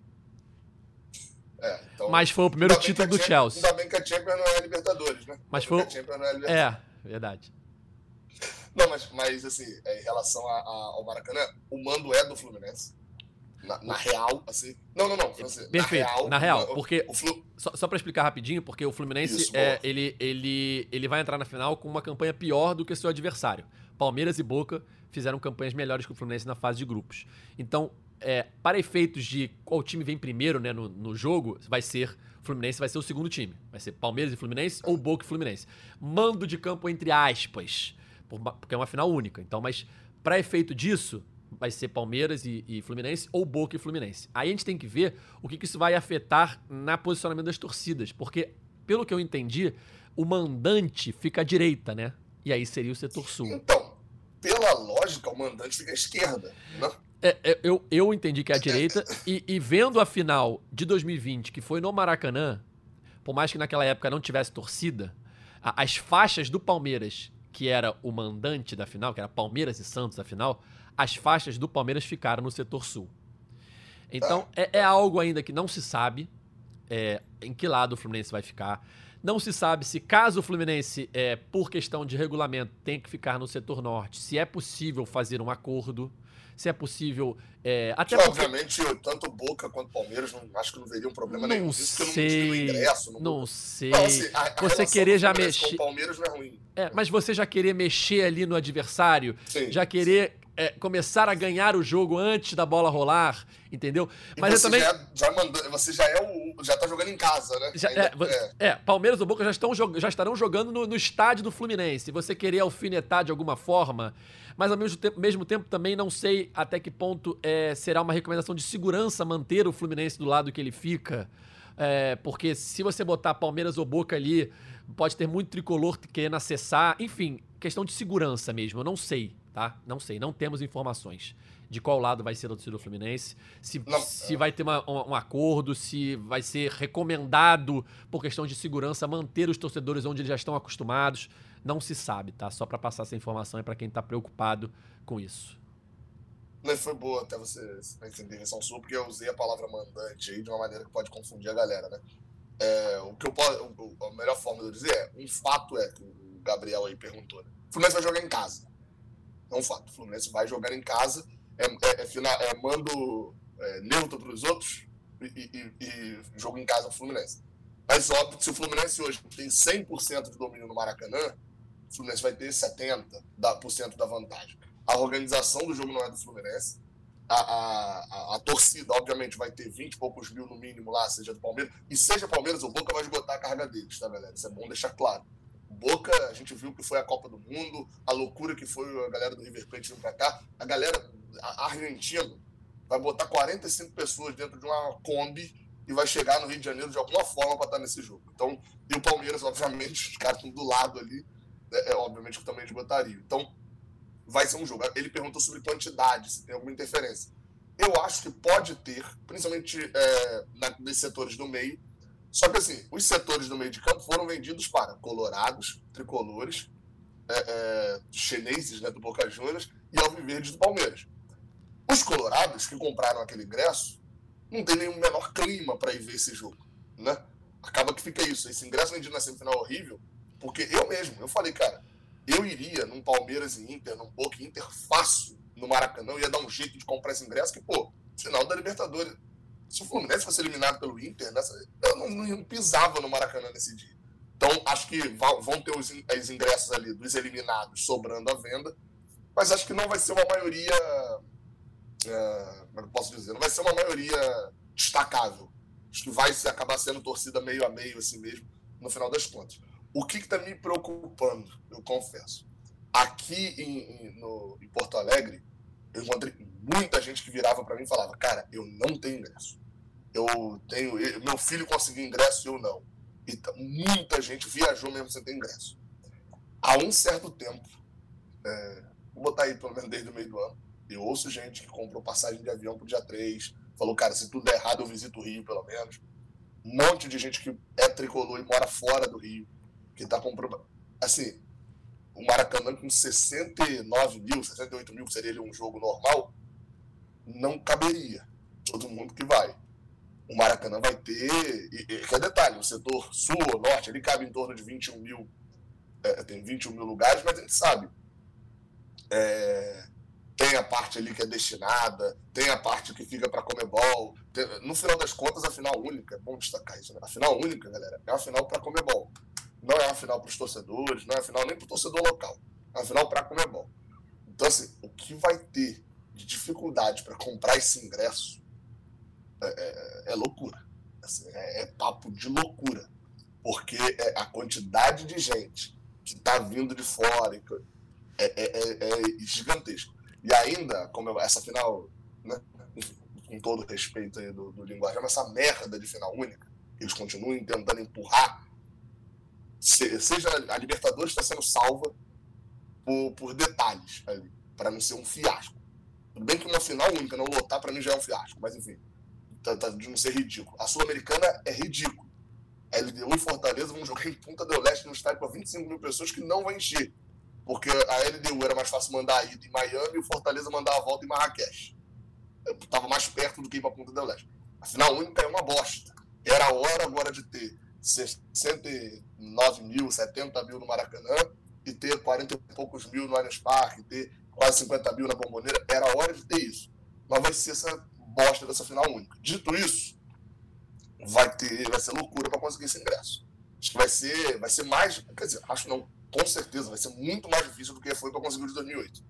É, então, Mas foi o primeiro título do Chelsea. Ainda bem que a Champions não é Libertadores, né? Mas foi... A Champions não é Libertadores. É, verdade. Não, mas, mas assim, é, em relação a, a, ao Maracanã, o mando é do Fluminense. Na, na, real, assim. Não, não, não. Assim, Perfeito. Na real, na real o, porque. O Flu... Só, só para explicar rapidinho, porque o Fluminense Isso, é, ele, ele, ele vai entrar na final com uma campanha pior do que seu adversário. Palmeiras e Boca fizeram campanhas melhores que o Fluminense na fase de grupos. Então, é, para efeitos de qual time vem primeiro né, no, no jogo, vai ser. Fluminense vai ser o segundo time. Vai ser Palmeiras e Fluminense ou Boca e Fluminense. Mando de campo entre aspas. Porque é uma final única. Então, mas para efeito disso, vai ser Palmeiras e, e, Fluminense ou Boca e Fluminense. Aí a gente tem que ver o que, que isso vai afetar na posicionamento das torcidas. Porque, pelo que eu entendi, o mandante fica à direita, né? E aí seria o setor sul. Então, pela lógica, o mandante fica à esquerda, né? É, é, eu, eu entendi que é a direita, e, e, vendo a final de 2020, que foi no Maracanã, por mais que naquela época não tivesse torcida, a, as faixas do Palmeiras, que era o mandante da final, que era Palmeiras e Santos a final, as faixas do Palmeiras ficaram no setor sul. Então é, é algo ainda que não se sabe é, em que lado o Fluminense vai ficar. Não se sabe se, caso o Fluminense, é, por questão de regulamento, tenha que ficar no setor norte, se é possível fazer um acordo se é possível. É, até que, porque... obviamente, tanto Boca quanto Palmeiras não, acho que não veria um problema não nenhum. Sei, não, ingresso, não, não sei. Não, assim, a, a você querer já mexer. Com Palmeiras não é ruim. É, mas você já querer mexer ali no adversário, sim, já querer é, começar a ganhar o jogo antes da bola rolar, entendeu? Mas você também. Já, já mandou, você já é o. Já tá jogando em casa, né? Já, é, é, é, Palmeiras ou Boca já, estão, já estarão jogando no, no estádio do Fluminense. Você querer alfinetar de alguma forma mas ao mesmo tempo, mesmo tempo também não sei até que ponto é, será uma recomendação de segurança manter o Fluminense do lado que ele fica. É, porque se você botar Palmeiras ou Boca ali, pode ter muito tricolor querendo acessar. Enfim, questão de segurança mesmo, eu não sei, tá? Não sei, não temos informações de qual lado vai ser a torcida do Fluminense, se, não, se vai ter uma, um, um, acordo, se vai ser recomendado, por questão de segurança, manter os torcedores onde eles já estão acostumados. Não se sabe, tá? Só para passar essa informação é para quem está preocupado com isso. Não, foi boa até você entender a versão sua, porque eu usei a palavra mandante aí de uma maneira que pode confundir a galera, né? É, o que eu posso, a melhor forma de eu dizer é, um fato é, que o Gabriel aí perguntou, né? O Fluminense vai jogar em casa. É um fato. O Fluminense vai jogar em casa, é, é, é, é mando é, neutro para os outros e, e, e, jogo em casa o Fluminense. Mas óbvio que se o Fluminense hoje tem 100% de domínio no Maracanã, o Fluminense vai ter 70% da, vantagem. A organização do jogo não é do Fluminense. A, a, a, a, torcida, obviamente, vai ter 20 e poucos mil no mínimo lá, seja do Palmeiras. E seja Palmeiras ou Boca, vai esgotar a carga deles, tá, galera? Isso é bom deixar claro. Boca, a gente viu que foi a Copa do Mundo, a loucura que foi a galera do River Plate vindo pra cá. A galera a Argentina vai botar 45 pessoas dentro de uma Kombi e vai chegar no Rio de Janeiro de alguma forma para estar nesse jogo. Então, e o Palmeiras, obviamente, os caras estão do lado ali, é, é obviamente que também de botaria. Então, vai ser um jogo. Ele perguntou sobre quantidade, se tem alguma interferência. Eu acho que pode ter, principalmente é, na, nos setores do meio. Só que assim, os setores do meio de campo foram vendidos para colorados, tricolores, é, é, chineses né, do Boca Juniors e alviverdes do Palmeiras. Os colorados que compraram aquele ingresso não tem nenhum menor clima para ir ver esse jogo, né? Acaba que fica isso. Esse ingresso vendido na semifinal horrível, porque eu mesmo, eu falei, cara, eu iria num Palmeiras e Inter, num Boca Inter fácil no Maracanã, eu ia dar um jeito de comprar esse ingresso, que, pô, final da Libertadores. Se o Fluminense fosse eliminado pelo Inter, nessa, eu não, não pisava no Maracanã nesse dia. Então, acho que vão ter os, os ingressos ali dos eliminados sobrando à venda, mas acho que não vai ser uma maioria é, como é posso dizer, não vai ser uma maioria destacável. Acho que vai acabar sendo torcida meio a meio assim mesmo, no final das contas. O que está me preocupando, eu confesso, aqui em, em, no, em Porto Alegre, eu encontrei muita gente que virava para mim e falava, cara, eu não tenho ingresso. Eu tenho, eu, meu filho conseguiu ingresso e eu não. E muita gente viajou mesmo sem ter ingresso. Há um certo tempo, é, vou botar aí pelo menos desde o meio do ano, eu ouço gente que comprou passagem de avião pro dia 3, falou, cara, se tudo der errado, eu visito o Rio, pelo menos. Um monte de gente que é tricolor e mora fora do Rio, que tá comprando. Assim, o Maracanã com 69 mil, 68 mil, que seria um jogo normal, não caberia todo mundo que vai. O Maracanã vai ter. E, e, que é detalhe, o setor sul ou norte, ele cabe em torno de 21 mil. É, tem 21 mil lugares, mas a gente sabe. É, tem a parte ali que é destinada, tem a parte que fica para Comebol. Tem, no final das contas, a final única, é bom destacar isso, né? A final única, galera, é a final para Comebol. Não é a final para os torcedores, não é a final nem para o torcedor local. É a final para Comebol. Então, assim, o que vai ter de dificuldade para comprar esse ingresso é, é, é loucura. Assim, é, é, papo de loucura. Porque é a quantidade de gente que está vindo de fora é, é, é, gigantesco. E ainda, como eu, essa final, né, com todo respeito aí do, do linguagem, essa merda de final única, eles continuam tentando empurrar, seja a Libertadores está sendo salva por, por detalhes para não ser um fiasco. Tudo bem que uma final única não lotar para mim já é um fiasco, mas enfim, tá, tá, de não ser ridículo. A Sul-Americana é ridículo. A LDU e Fortaleza vão jogar em Punta del Leste no estádio para 25 mil pessoas que não vai encher porque a LDU era mais fácil mandar a ida em Miami e o Fortaleza mandar a volta em Marrakech. Estava mais perto do que ir para Ponta del Leste. A final única é uma bosta. Era hora agora de ter 69 mil, 70 mil no Maracanã e ter 40 e poucos mil no Allianz Parque, ter quase 50 mil na Bomboneira. Era hora de ter isso. Mas vai ser essa bosta dessa final única. Dito isso, vai ter, vai ser loucura para conseguir esse ingresso. Acho que vai ser, vai ser mais, quer dizer, acho não, com certeza vai ser muito mais difícil do que foi para conseguir o de 2008.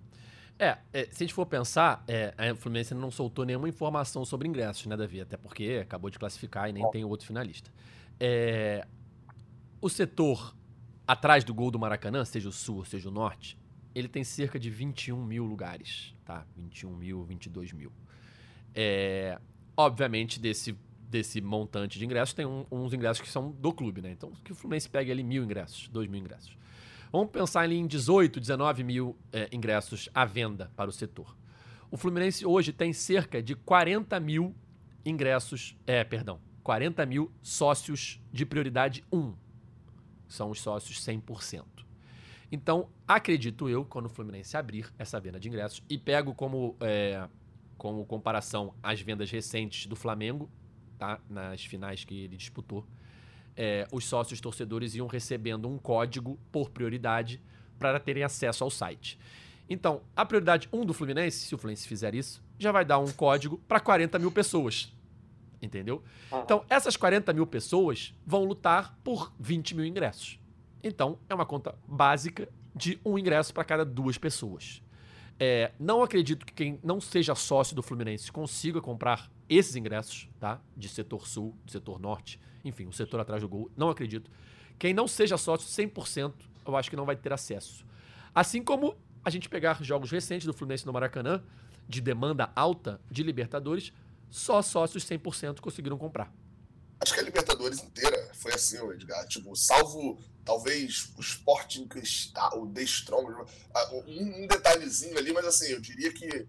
É, é, se a gente for pensar, é, a Fluminense não soltou nenhuma informação sobre ingressos, né, Davi? Até porque acabou de classificar e nem Bom. tem outro finalista. É, o setor atrás do gol do Maracanã, seja o sul, seja o norte, ele tem cerca de 21 mil lugares, tá? 21 mil, 22 mil. É, obviamente, desse, desse montante de ingressos, tem um, uns ingressos que são do clube, né? Então, que o Fluminense pegue ali mil ingressos, dois mil ingressos. Vamos pensar ali em 18, 19 mil é, ingressos à venda para o setor. O Fluminense hoje tem cerca de 40 mil ingressos, é, perdão, 40 mil sócios de prioridade 1. São os sócios 100%. Então, acredito eu, quando o Fluminense abrir essa venda de ingressos, e pego como, é, como comparação as vendas recentes do Flamengo, tá? nas finais que ele disputou, é, os sócios torcedores iam recebendo um código por prioridade para terem acesso ao site. Então, a prioridade 1 do Fluminense, se o Fluminense fizer isso, já vai dar um código para 40 mil pessoas. Entendeu? Então, essas 40 mil pessoas vão lutar por 20 mil ingressos. Então, é uma conta básica de um ingresso para cada duas pessoas. É, não acredito que quem não seja sócio do Fluminense consiga comprar esses ingressos, tá? De setor sul, de setor norte, enfim, o setor atrás do gol. Não acredito quem não seja sócio 100%, eu acho que não vai ter acesso. Assim como a gente pegar jogos recentes do Fluminense no Maracanã, de demanda alta de Libertadores, só sócios 100% conseguiram comprar. Acho que a Libertadores inteira foi assim, Edgar. Tipo, salvo talvez o Sporting Cristal, o The Strong, ah, um, detalhezinho ali, mas assim, eu diria que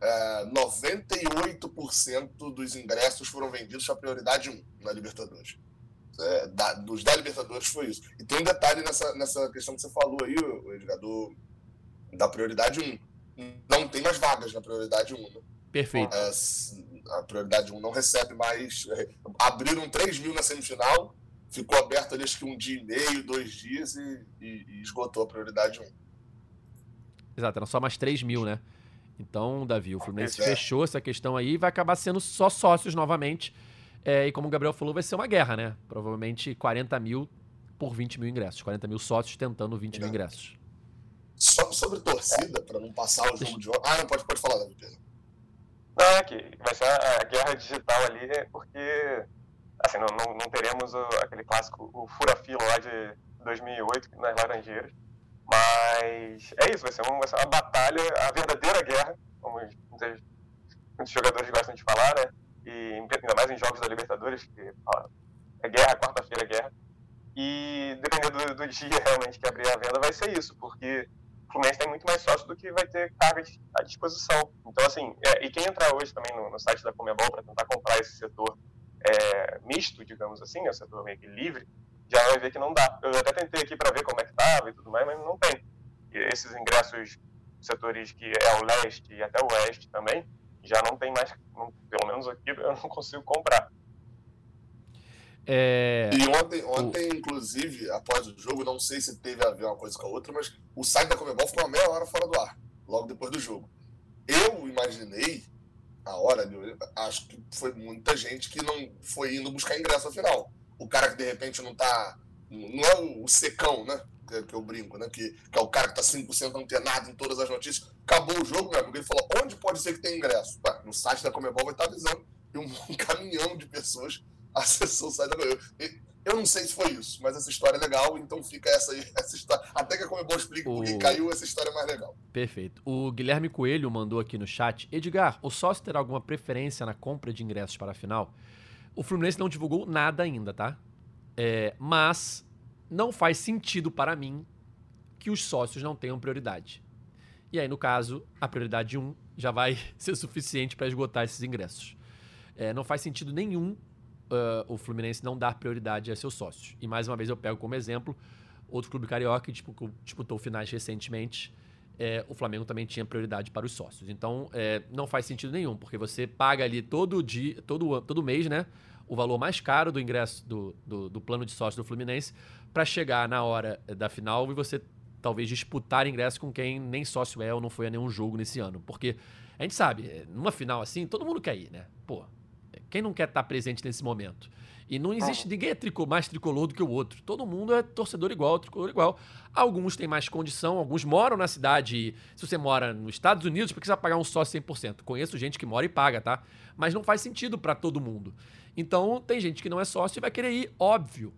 é, 98% dos ingressos foram vendidos para prioridade 1 na Libertadores. É, da, dos da Libertadores foi isso. E tem um detalhe nessa, nessa questão que você falou aí, Edgar, do, da prioridade 1. Não tem mais vagas na prioridade 1. Né? Perfeito. É, a prioridade 1 não recebe mais. É, abriram 3 mil na semifinal, ficou aberto ali acho que um dia e meio, dois dias e, e, e esgotou a prioridade 1. Exato, eram só mais 3 mil, né? Então, Davi, o Fluminense é. fechou essa questão aí e vai acabar sendo só sócios novamente. É, e como o Gabriel falou, vai ser uma guerra, né? Provavelmente 40 mil por 20 mil ingressos. 40 mil sócios tentando 20 é. mil ingressos. Só sobre torcida, para não passar o jogo de ontem. Ah, não, pode, pode falar, Davi, Pedro. Não, é que vai ser a guerra digital ali, porque assim, não, não, não teremos o, aquele clássico, o fura-fila lá de 2008, nas Laranjeiras. Mas é isso, vai ser, uma, vai ser uma batalha, a verdadeira guerra, como muitos, muitos jogadores gostam de falar, né? E ainda mais em jogos da Libertadores, que é guerra, quarta-feira é guerra. E dependendo do, do, dia realmente que abrir a venda, vai ser isso, porque o Fluminense tem muito mais sócio do que vai ter carga à disposição. Então, assim, é, e quem entrar hoje também no, no site da Comebol para tentar comprar esse setor é, misto, digamos assim, né, o setor meio que livre, já vai ver que não dá. Eu até tentei aqui para ver como é que estava e tudo mais, mas não tem. E esses ingressos, setores que é o leste e até o oeste também, já não tem mais, não, pelo menos aqui eu não consigo comprar. É... E ontem, ontem o... inclusive, após o jogo, não sei se teve a ver uma coisa com a outra, mas o site da Comebol ficou uma meia hora fora do ar, logo depois do jogo. Eu imaginei, a hora, acho que foi muita gente que não foi indo buscar ingresso afinal o cara que de repente não tá. Não é o, secão, né? Que, que, eu brinco, né? Que, que é o cara que tá 5% antenado em todas as notícias. Acabou o jogo, meu amigo. Ele falou: onde pode ser que tem ingresso? Ué, no site da Comebol vai estar avisando. E um, um caminhão de pessoas acessou o site da Comebol. Eu não sei se foi isso, mas essa história é legal, então fica essa aí, essa história. Até que a Comebol explique o... porque caiu, essa história é mais legal. Perfeito. O Guilherme Coelho mandou aqui no chat: Edgar, o sócio terá alguma preferência na compra de ingressos para a final? O Fluminense não divulgou nada ainda, tá? É, mas não faz sentido para mim que os sócios não tenham prioridade. E aí, no caso, a prioridade 1 já vai ser suficiente para esgotar esses ingressos. É, não faz sentido nenhum uh, o Fluminense não dar prioridade a seus sócios. E mais uma vez eu pego como exemplo outro clube carioca que tipo, disputou finais recentemente. É, o Flamengo também tinha prioridade para os sócios. Então, é, não faz sentido nenhum, porque você paga ali todo dia, todo, todo mês, né? O valor mais caro do ingresso do, do, do plano de sócio do Fluminense para chegar na hora da final e você talvez disputar ingresso com quem nem sócio é ou não foi a nenhum jogo nesse ano. Porque a gente sabe, é, numa final assim, todo mundo quer ir, né? Pô, quem não quer estar presente nesse momento? E não existe, ninguém é trico, mais tricolor do que o outro. Todo mundo é torcedor igual, tricolor igual. Alguns têm mais condição, alguns moram na cidade. Se você mora nos Estados Unidos, precisa pagar um sócio 100%. Conheço gente que mora e paga, tá? Mas não faz sentido para todo mundo. Então, tem gente que não é sócio e vai querer ir, óbvio.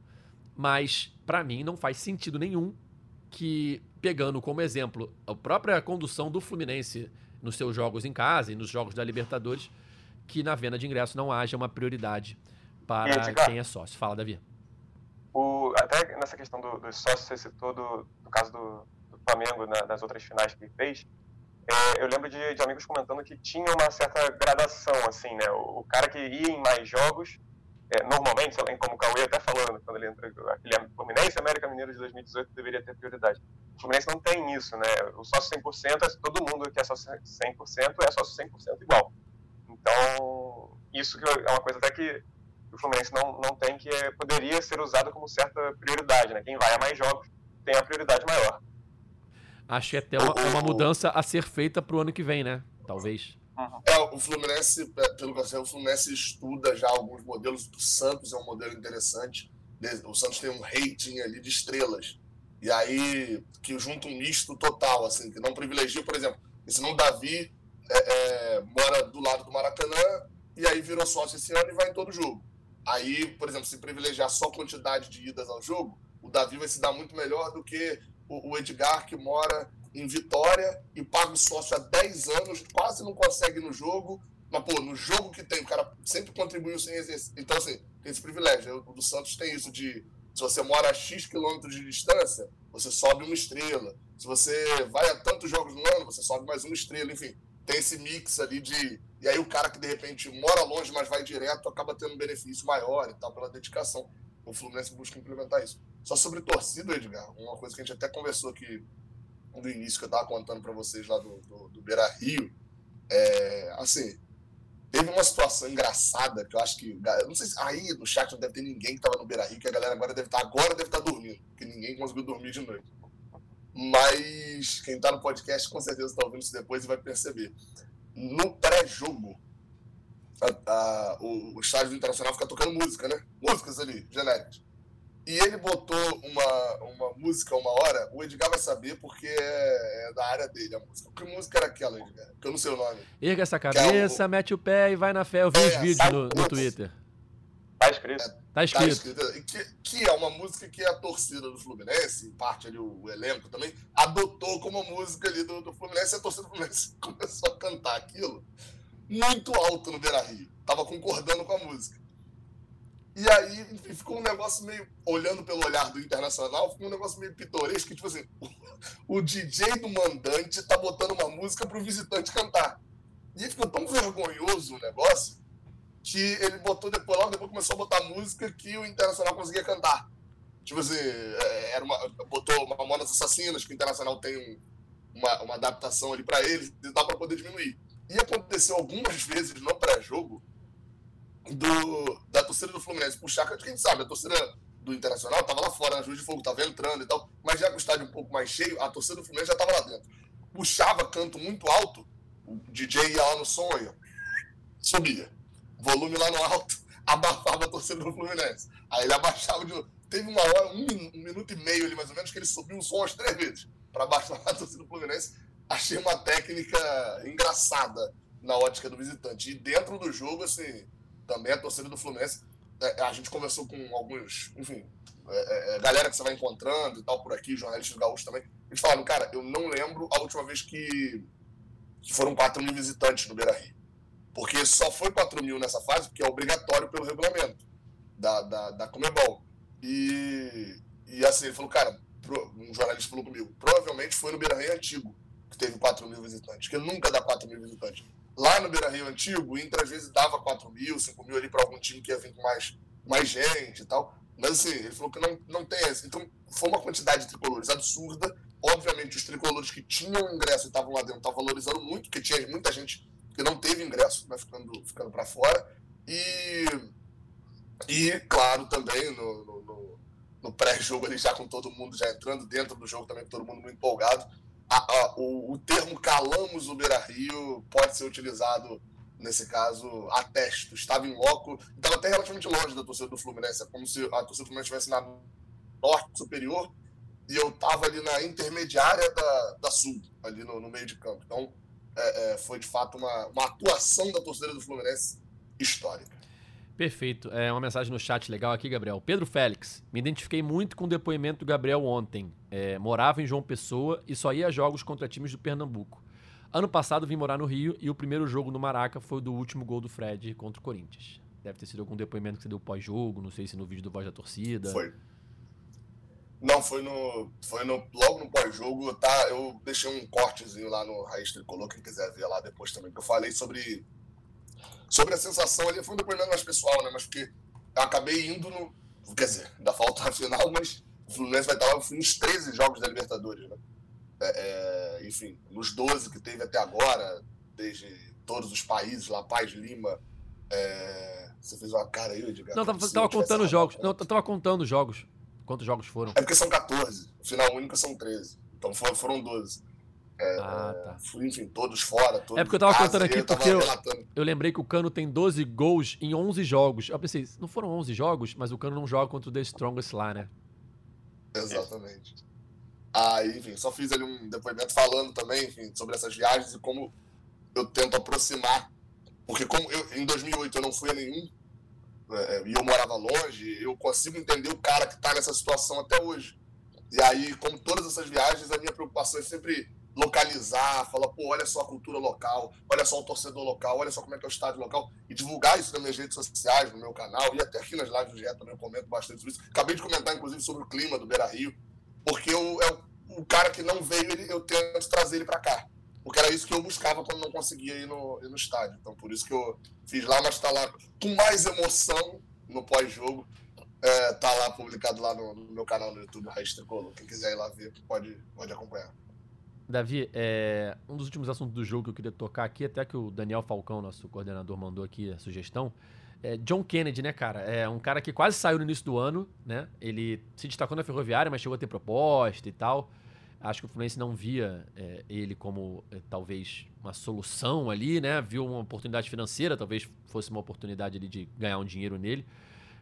Mas, para mim, não faz sentido nenhum que, pegando como exemplo a própria condução do Fluminense nos seus jogos em casa e nos jogos da Libertadores, que na venda de ingresso não haja uma prioridade para quem é sócio. Fala, Davi. O, até nessa questão dos do sócios, você citou do, do caso do, do Flamengo na, nas outras finais que fez. É, eu lembro de, de, amigos comentando que tinha uma certa gradação, assim, né? O, o cara que ia em mais jogos, é, normalmente, como o Cauê até falando, quando ele entrou, aquele Fluminense América Mineiro de 2018 deveria ter prioridade. O Fluminense não tem isso, né? O sócio 100% é todo mundo que é sócio 100% é sócio 100% igual. Então, isso é uma coisa até que o Fluminense não, não tem, que é, poderia ser usado como certa prioridade, né? Quem vai a mais jogos tem a prioridade maior. Acho que é até uma, uma mudança a ser feita para o ano que vem, né? Talvez. É, o Fluminense, é, pelo que eu sei, o Fluminense estuda já alguns modelos. do Santos é um modelo interessante. O Santos tem um rating ali de estrelas. E aí, que junta um misto total, assim, que não privilegia, por exemplo, se não Davi é, é, mora do lado do Maracanã virou sócio esse ano e vai em todo jogo. Aí, por exemplo, se privilegiar só quantidade de idas ao jogo, o Davi vai se dar muito melhor do que o, Edgar, que mora em Vitória e paga o sócio há 10 anos, quase não consegue no jogo, mas, pô, no jogo que tem, o cara sempre contribuiu sem exercer. Então, assim, tem esse privilégio. O do Santos tem isso de, se você mora a X quilômetros de distância, você sobe uma estrela. Se você vai a tantos jogos no ano, você sobe mais uma estrela. Enfim, tem esse mix ali de. E aí o cara que de repente mora longe, mas vai direto, acaba tendo um benefício maior e tal, pela dedicação. O Fluminense busca implementar isso. Só sobre torcida, Edgar, uma coisa que a gente até conversou aqui no início, que eu estava contando para vocês lá do, do, do Beira Rio. É, assim, teve uma situação engraçada que eu acho que. Eu não sei se aí no chat não deve ter ninguém que estava no Beira Rio, que a galera agora deve estar, tá, agora deve estar tá dormindo, porque ninguém conseguiu dormir de noite. Mas quem está no podcast com certeza está ouvindo isso depois e vai perceber. No pré-jogo, o, o estádio internacional fica tocando música, né? Músicas ali, genéricas. E ele botou uma, uma música uma hora, o Edgar vai saber porque é, é, da área dele a música. Que música era aquela, Edgar? Que eu não sei o nome. Erga essa é cabeça, é o... mete o pé e vai na fé. Eu vi é, os vídeos no, no Twitter. Tá escrito. É, tá escrito. Tá escrito. Que, que, é uma música que a torcida do Fluminense, parte ali o, o elenco também, adotou como música ali do, do Fluminense e a torcida do Fluminense começou a cantar aquilo muito alto no Beira Rio. Tava concordando com a música. E aí enfim, ficou um negócio meio, olhando pelo olhar do internacional, ficou um negócio meio pitoresco, que tipo assim, o, o DJ do mandante tá botando uma música pro visitante cantar. E ficou tão vergonhoso o negócio que ele botou depois, logo depois começou a botar música que o Internacional conseguia cantar. Tipo assim, é, era uma, botou Mamonas Assassinas, que o Internacional tem uma, uma adaptação ali para eles, dá para poder diminuir. E aconteceu algumas vezes no pré-jogo do, da torcida do Fluminense puxar, que gente sabe, a torcida do Internacional estava lá fora, na Juiz de Fogo, estava entrando e tal, mas já com o estádio um pouco mais cheio, a torcida do Fluminense já estava lá dentro. Puxava canto muito alto, o DJ ia lá no som e subia volume lá no alto, abafava a torcida do Fluminense. Aí ele abaixava de. Teve uma hora, um, um, minuto e meio ali mais ou menos, que ele subiu o som as três vezes para abaixar a torcida do Fluminense. Achei uma técnica engraçada na ótica do visitante. E dentro do jogo, assim, também a torcida do Fluminense, é, a gente conversou com alguns, enfim, é, é, é galera que você vai encontrando e tal por aqui, jornalistas gaúchos também. Eles falaram, cara, eu não lembro a última vez que, que foram 4 mil visitantes no Beira Rio. Porque só foi 4 mil nessa fase, porque é obrigatório pelo regulamento da, da, da Comebol. E, e assim, ele falou, cara, um jornalista falou comigo, provavelmente foi no Beira Rio Antigo que teve 4 mil visitantes, que nunca dá 4 mil visitantes. Lá no Beira Rio Antigo, o Inter às vezes dava 4 mil, 5 mil ali para algum time que ia vir com mais, mais gente e tal. Mas assim, ele falou que não, não tem esse. Então, foi uma quantidade de tricolores absurda. Obviamente, os tricolores que tinham ingresso e estavam lá dentro estavam valorizando muito, porque tinha muita gente que não teve ingresso, né, ficando, ficando para fora. E, e, claro, também no, no, no pré-jogo ali, já com todo mundo já entrando, dentro do jogo também todo mundo muito empolgado, a, a, o, o, termo calamos o Beira Rio pode ser utilizado, nesse caso, a testo. Estava em loco, estava até relativamente longe da torcida do Fluminense, é como se a torcida do Fluminense estivesse na norte superior e eu estava ali na intermediária da, da sul, ali no, no meio de campo. Então, é, é, foi de fato uma, uma atuação da torcida do Fluminense histórica. Perfeito. É uma mensagem no chat legal aqui, Gabriel. Pedro Félix. Me identifiquei muito com o depoimento do Gabriel ontem. É, morava em João Pessoa e só ia a jogos contra times do Pernambuco. Ano passado vim morar no Rio e o primeiro jogo no Maraca foi o do último gol do Fred contra o Corinthians. Deve ter sido algum depoimento que você deu pós-jogo, não sei se no vídeo do Voz da Torcida. Foi. Não, foi no. Foi no. Logo no pós-jogo, tá? Eu deixei um cortezinho lá no Raiz Tricolor, quem quiser ver lá depois também, que eu falei sobre. Sobre a sensação ali, foi um depoimento mais pessoal, né? Mas porque eu acabei indo no. Quer dizer, ainda falta a final, mas o Fluminense vai estar lá nos 13 jogos da Libertadores, né? É, é, enfim, nos 12 que teve até agora, desde todos os países, La Paz, Lima. É... Você fez uma cara aí, Edgar? Não, tava, tava contando os jogos. Não, tava contando os jogos. Quantos jogos foram? É porque são 14. Final único são 13. Então foram 12. É, ah, tá. Enfim, todos fora. Todos é porque eu tava contando aqui, porque eu, eu, lembrei que o Cano tem 12 gols em 11 jogos. Eu pensei, não foram 11 jogos, mas o Cano não joga contra o The Strongest lá, né? Exatamente. Aí, enfim, só fiz ali um depoimento falando também, enfim, sobre essas viagens e como eu tento aproximar. Porque como eu, em 2008 eu não fui a nenhum, é, e eu morava longe, eu consigo entender o cara que está nessa situação até hoje. E aí, como todas essas viagens, a minha preocupação é sempre localizar, falar, pô, olha só a cultura local, olha só o torcedor local, olha só como é que é o estádio local, e divulgar isso nas minhas redes sociais, no meu canal, e até aqui nas lives do GE também eu comento bastante sobre isso. Acabei de comentar, inclusive, sobre o clima do Beira Rio, porque eu, é o cara que não veio, ele, eu tento trazer ele para cá. Porque era isso que eu buscava quando não conseguia ir no, ir no estádio. Então, por isso que eu fiz lá, mas está lá com mais emoção no pós-jogo. É, tá lá publicado lá no, no, meu canal no YouTube, Raiz Tricolor. Quem quiser ir lá ver, pode, pode acompanhar. Davi, é, um dos últimos assuntos do jogo que eu queria tocar aqui, até que o Daniel Falcão, nosso coordenador, mandou aqui a sugestão. É John Kennedy, né, cara? É um cara que quase saiu no início do ano, né? Ele se destacou na Ferroviária, mas chegou a ter proposta e tal. Acho que o Fluminense não via é, ele como é, talvez uma solução ali, né? Viu uma oportunidade financeira, talvez fosse uma oportunidade ali de ganhar um dinheiro nele.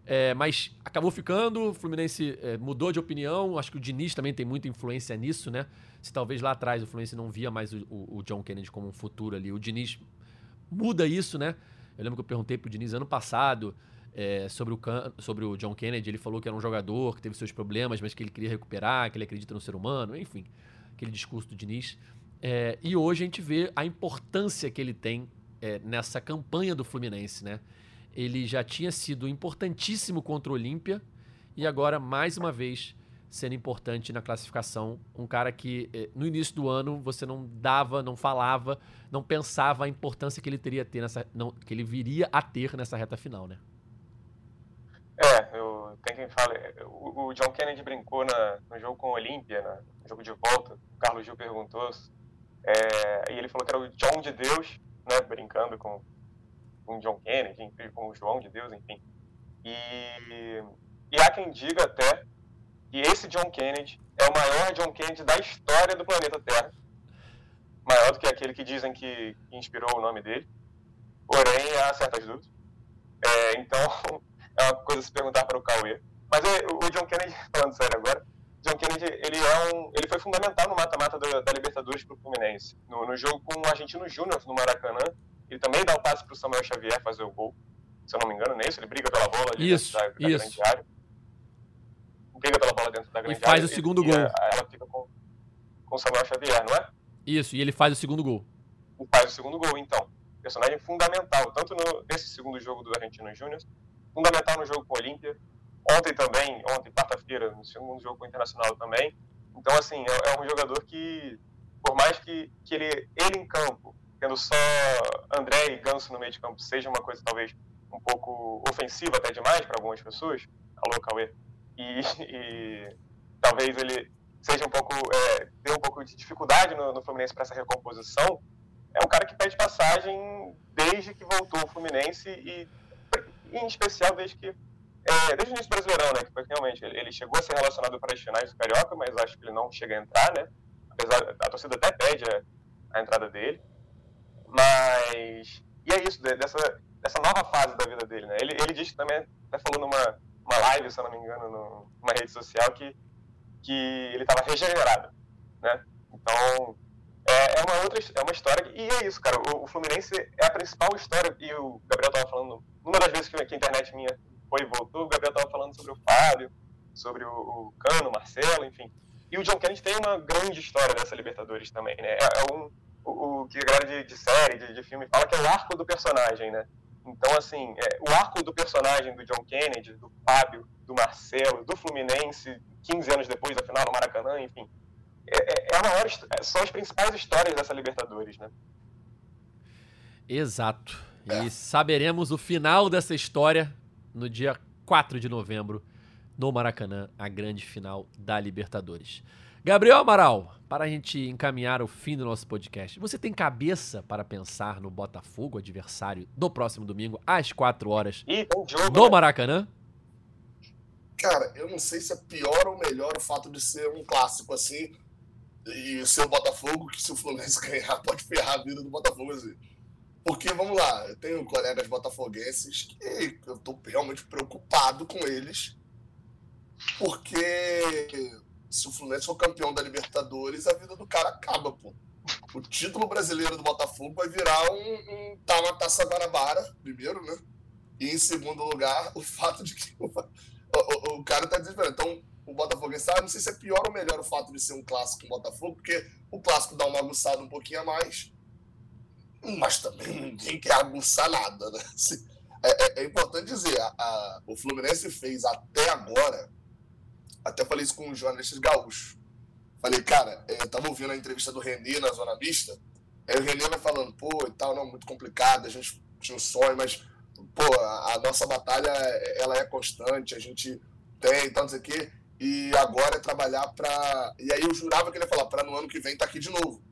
É, mas acabou ficando, o Fluminense é, mudou de opinião. Acho que o Diniz também tem muita influência nisso, né? Se talvez lá atrás o Fluminense não via mais o, o, o John Kennedy como um futuro ali, o Diniz muda isso, né? Eu lembro que eu perguntei pro Diniz ano passado é, sobre, o sobre o John Kennedy. Ele falou que era um jogador que teve seus problemas, mas que ele queria recuperar, que ele acredita no ser humano, enfim, aquele discurso do Diniz. É, e hoje a gente vê a importância que ele tem é, nessa campanha do Fluminense, né? Ele já tinha sido importantíssimo contra o Olímpia e agora, mais uma vez, sendo importante na classificação. Um cara que eh, no início do ano você não dava, não falava, não pensava a importância que ele teria ter nessa, não, que ele viria a ter nessa reta final, né? É, eu, tem quem fale. O, o John Kennedy brincou na, no jogo com o Olímpia, no jogo de volta. O Carlos Gil perguntou. É, e ele falou que era o John de Deus, né? Brincando com com John Kennedy, com o João de Deus, enfim. E, e há quem diga até que esse John Kennedy é o maior John Kennedy da história do planeta Terra. Maior do que aquele que dizem que inspirou o nome dele. Porém, há certas dúvidas. É, então, é uma coisa a se perguntar para o Cauê. Mas é, o John Kennedy, falando sério agora, John Kennedy ele é um, ele foi fundamental no mata-mata da, da, Libertadores para o Fluminense. No, no, jogo com o Argentino Júnior no Maracanã, ele também dá o passe para o Samuel Xavier fazer o gol. Se eu não me engano, é isso? Ele briga pela bola isso, da, da isso. grande área. Briga pela bola dentro da grande área. E faz área, o segundo e, gol. E ela fica com, com o Samuel Xavier, não é? Isso, e ele faz o segundo gol. E faz o segundo gol, então. Personagem fundamental, tanto no, nesse segundo jogo do Argentino Júnior, fundamental no jogo com o Olímpia. Ontem também, ontem, quarta-feira, no segundo jogo com o Internacional também. Então, assim, é, é um jogador que, por mais que, que ele, ele em campo tendo só André e Ganso no meio de campo seja uma coisa talvez um pouco ofensiva até demais para algumas pessoas, alô Cauê, e, e, talvez ele seja um pouco, é, dê um pouco de dificuldade no, no Fluminense para essa recomposição, é um cara que pede passagem desde que voltou o Fluminense e, em especial desde que é, desde o início do Brasileirão, né, que foi realmente ele, ele chegou a ser relacionado para as finais do Carioca, mas acho que ele não chega a entrar, né, apesar a torcida até pede a, a entrada dele. Mas. E é isso, dessa, dessa nova fase da vida dele, né? Ele, ele disse também, até falou numa uma live, se eu não me engano, numa rede social, que, que ele estava regenerado, né? Então, é, uma outra é uma história. E é isso, cara. O, o, Fluminense é a principal história. E o Gabriel estava falando, numa das vezes que, que, a internet minha foi e voltou, o Gabriel estava falando sobre o Fábio, sobre o, o Cano, o Marcelo, enfim. E o John Kennedy tem uma grande história dessa Libertadores também, né? É, é um, o, o que a galera de, de série, de, de, filme fala, que é o arco do personagem, né? Então, assim, é, o arco do personagem do John Kennedy, do Fábio, do Marcelo, do Fluminense, 15 anos depois da final do Maracanã, enfim, é, é, é a maior, é, são as principais histórias dessa Libertadores, né? Exato. E saberemos o final dessa história no dia 4 de novembro, no Maracanã, a grande final da Libertadores. Gabriel Amaral, para a gente encaminhar o fim do nosso podcast, você tem cabeça para pensar no Botafogo, adversário do próximo domingo, às 4 horas, jogo, no né? Maracanã? Cara, eu não sei se é pior ou melhor o fato de ser um clássico assim e o Botafogo, que se o Fluminense ganhar pode ferrar a vida do Botafogo. Assim. Porque, vamos lá, eu tenho colegas botafoguenses que eu tô realmente preocupado com eles, porque se o Fluminense for campeão da Libertadores, a vida do cara acaba, pô. O título brasileiro do Botafogo vai virar um, um tá Taça Guanabara, primeiro, né? E em segundo lugar, o fato de que o, o, o cara tá desesperado. Então, o Botafogo sabe, não sei se é pior ou melhor o fato de ser um clássico com o Botafogo, porque o clássico dá uma aguçada um pouquinho a mais, mas também ninguém quer aguçar nada, né? É, é, é importante dizer, a, a, o Fluminense fez até agora, até falei isso com os jornalistas gaúchos, falei, cara, estamos é, ouvindo a entrevista do Renê na Zona Vista, aí o Renê vai falando, pô, e tal, não, muito complicado, a gente tinha um sonho, mas, pô, a, a nossa batalha, ela é constante, a gente tem, então, não sei o quê, e agora é trabalhar para. E aí eu jurava que ele ia falar, para no ano que vem tá aqui de novo.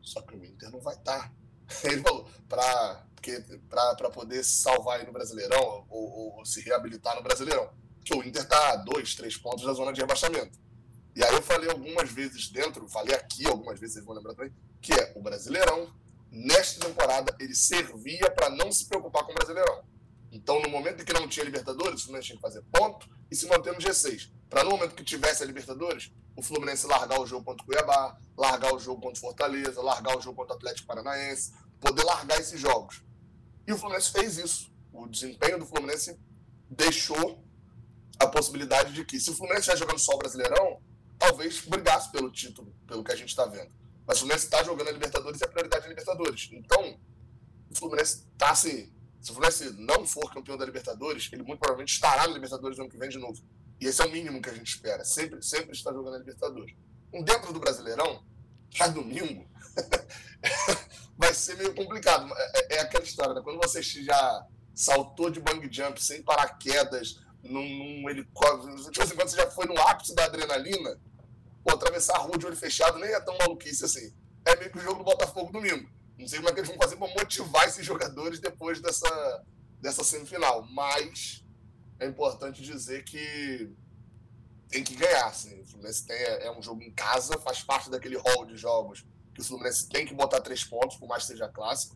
Só que o Inter não vai estar. Tá. Ele falou, para poder se salvar aí no Brasileirão, ou, ou, se reabilitar no Brasileirão. Que o Inter tá a dois, três pontos da zona de rebaixamento. E aí eu falei algumas vezes dentro, falei aqui algumas vezes, vocês vão lembrar também, que é o Brasileirão, nesta temporada, ele servia para não se preocupar com o Brasileirão. Então, no momento em que não tinha Libertadores, o Fluminense tinha que fazer ponto e se manter no G6 para no momento que tivesse a Libertadores, o Fluminense largar o jogo contra o Cuiabá, largar o jogo contra o Fortaleza, largar o jogo contra o Atlético Paranaense, poder largar esses jogos. E o Fluminense fez isso. O desempenho do Fluminense deixou a possibilidade de que, se o Fluminense estiver jogando só o Brasileirão, talvez brigasse pelo título, pelo que a gente está vendo. Mas o Fluminense está jogando a Libertadores e a prioridade é a Libertadores. Então, o Fluminense está assim. Se o Fluminense não for campeão da Libertadores, ele muito provavelmente estará na Libertadores no ano que vem de novo. E esse é o mínimo que a gente espera. Sempre, sempre está jogando a Libertadores. Um dentro do Brasileirão, já domingo, vai ser meio complicado. É, é, é, aquela história, né? Quando você já saltou de bang jump sem paraquedas, num, num helicóptero, tipo assim, quando você já foi no ápice da adrenalina, pô, atravessar a rua de olho fechado nem é tão maluquice assim. É meio que o jogo do Botafogo domingo. Não sei como é que eles vão fazer para motivar esses jogadores depois dessa, dessa semifinal. Mas é importante dizer que tem que ganhar. Assim. O Fluminense tem, é um jogo em casa, faz parte daquele hall de jogos que o Fluminense tem que botar três pontos, por mais que seja clássico.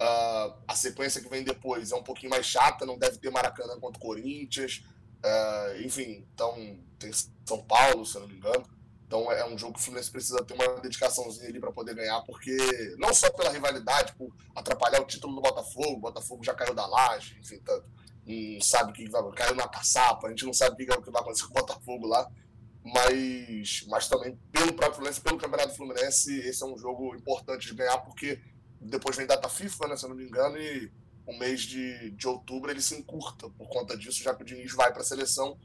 Uh, a sequência que vem depois é um pouquinho mais chata, não deve ter Maracanã contra o Corinthians. Uh, enfim, então tem São Paulo, se eu não me engano. Então é um jogo que o Fluminense precisa ter uma dedicaçãozinha ali para poder ganhar, porque não só pela rivalidade, por atrapalhar o título do Botafogo, o Botafogo já caiu da laje, enfim, tanto não sabe o que vai caiu na caçapa, a gente não sabe o que vai acontecer com o Botafogo lá, mas, mas também pelo próprio Fluminense, pelo Campeonato Fluminense, esse é um jogo importante de ganhar, porque depois vem data FIFA, né, se eu não me engano, e o mês de, de outubro ele se encurta por conta disso, já que o Diniz vai para a seleção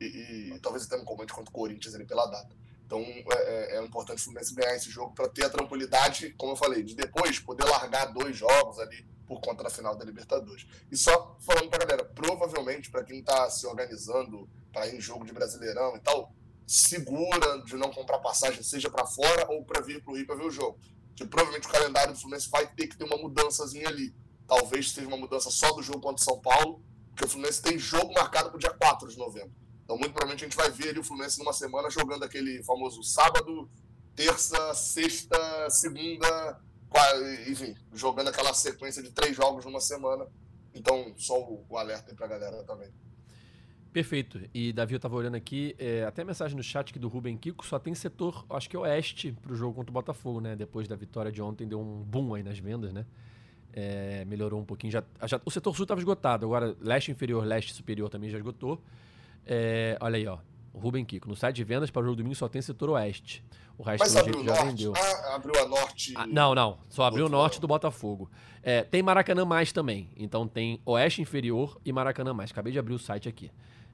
e, e, talvez até no comando contra o Corinthians ali pela data. Então é, é, é importante o Fluminense ganhar esse jogo para ter a tranquilidade, como eu falei, de depois poder largar dois jogos ali por conta da final da Libertadores. E só falando para galera, provavelmente para quem está se organizando para ir em jogo de Brasileirão e tal, segura de não comprar passagem, seja para fora ou para vir para o Rio para ver o jogo. Que provavelmente o calendário do Fluminense vai ter que ter uma mudançazinha ali. Talvez seja uma mudança só do jogo contra o São Paulo, porque o Fluminense tem jogo marcado para o dia 4 de novembro. Então, muito provavelmente, a gente vai ver ali o Fluminense numa semana jogando aquele famoso sábado, terça, sexta, segunda, enfim, jogando aquela sequência de três jogos numa semana. Então, só o, alerta aí pra galera também. Perfeito. E Davi, eu tava olhando aqui, é, até a mensagem no chat aqui do Ruben Kiko, só tem setor, acho que é oeste, pro jogo contra o Botafogo, né? Depois da vitória de ontem, deu um boom aí nas vendas, né? É, melhorou um pouquinho. Já, já, o setor sul estava esgotado, agora leste inferior, leste superior também já esgotou. É, olha aí, ó. O Ruben Kiko. No site de vendas para o jogo domingo só tem setor oeste. O resto Mas abriu já norte? vendeu. Ah, abriu a norte. Ah, não, não. Só abriu o norte do Botafogo. É, tem Maracanã mais também. Então tem Oeste Inferior e Maracanã mais. Acabei de abrir o site aqui.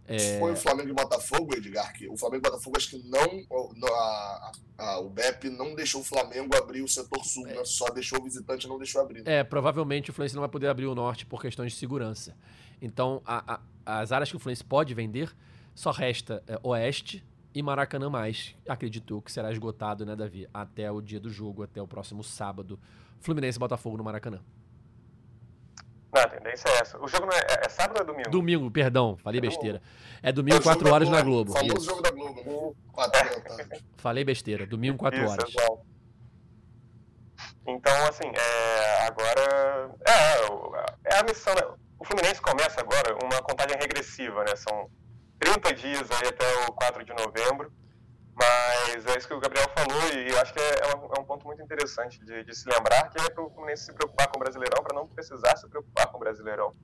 É... Foi o Flamengo e Botafogo, Edgar, que o Flamengo e Botafogo acho que não. A, a, o BEP não deixou o Flamengo abrir o setor sul, é. né? só deixou o visitante não deixou abrir. É, provavelmente o Fluminense não vai poder abrir o norte por questões de segurança. Então, a, a, as áreas que o Fluminense pode vender só resta é, Oeste e Maracanã mais. Acredito que será esgotado, né, Davi? Até o dia do jogo, até o próximo sábado. Fluminense e Botafogo no Maracanã. Não, a tendência é essa. O jogo é, é, é, sábado ou é domingo? Domingo, perdão, falei é besteira. É domingo, 4 horas na Globo. Famoso Isso. jogo da Globo, 4 né? Falei besteira, domingo, 4 Isso, horas. Exato. Então, assim, é, agora. É, é a missão. O Fluminense começa agora uma contagem regressiva, né? São 30 dias aí até o 4 de novembro. Mas é isso que o Gabriel falou e eu acho que é, é, um, é um ponto muito interessante de, de, se lembrar, que é para o Fluminense se preocupar com o Brasileirão para não precisar se preocupar com o Brasileirão.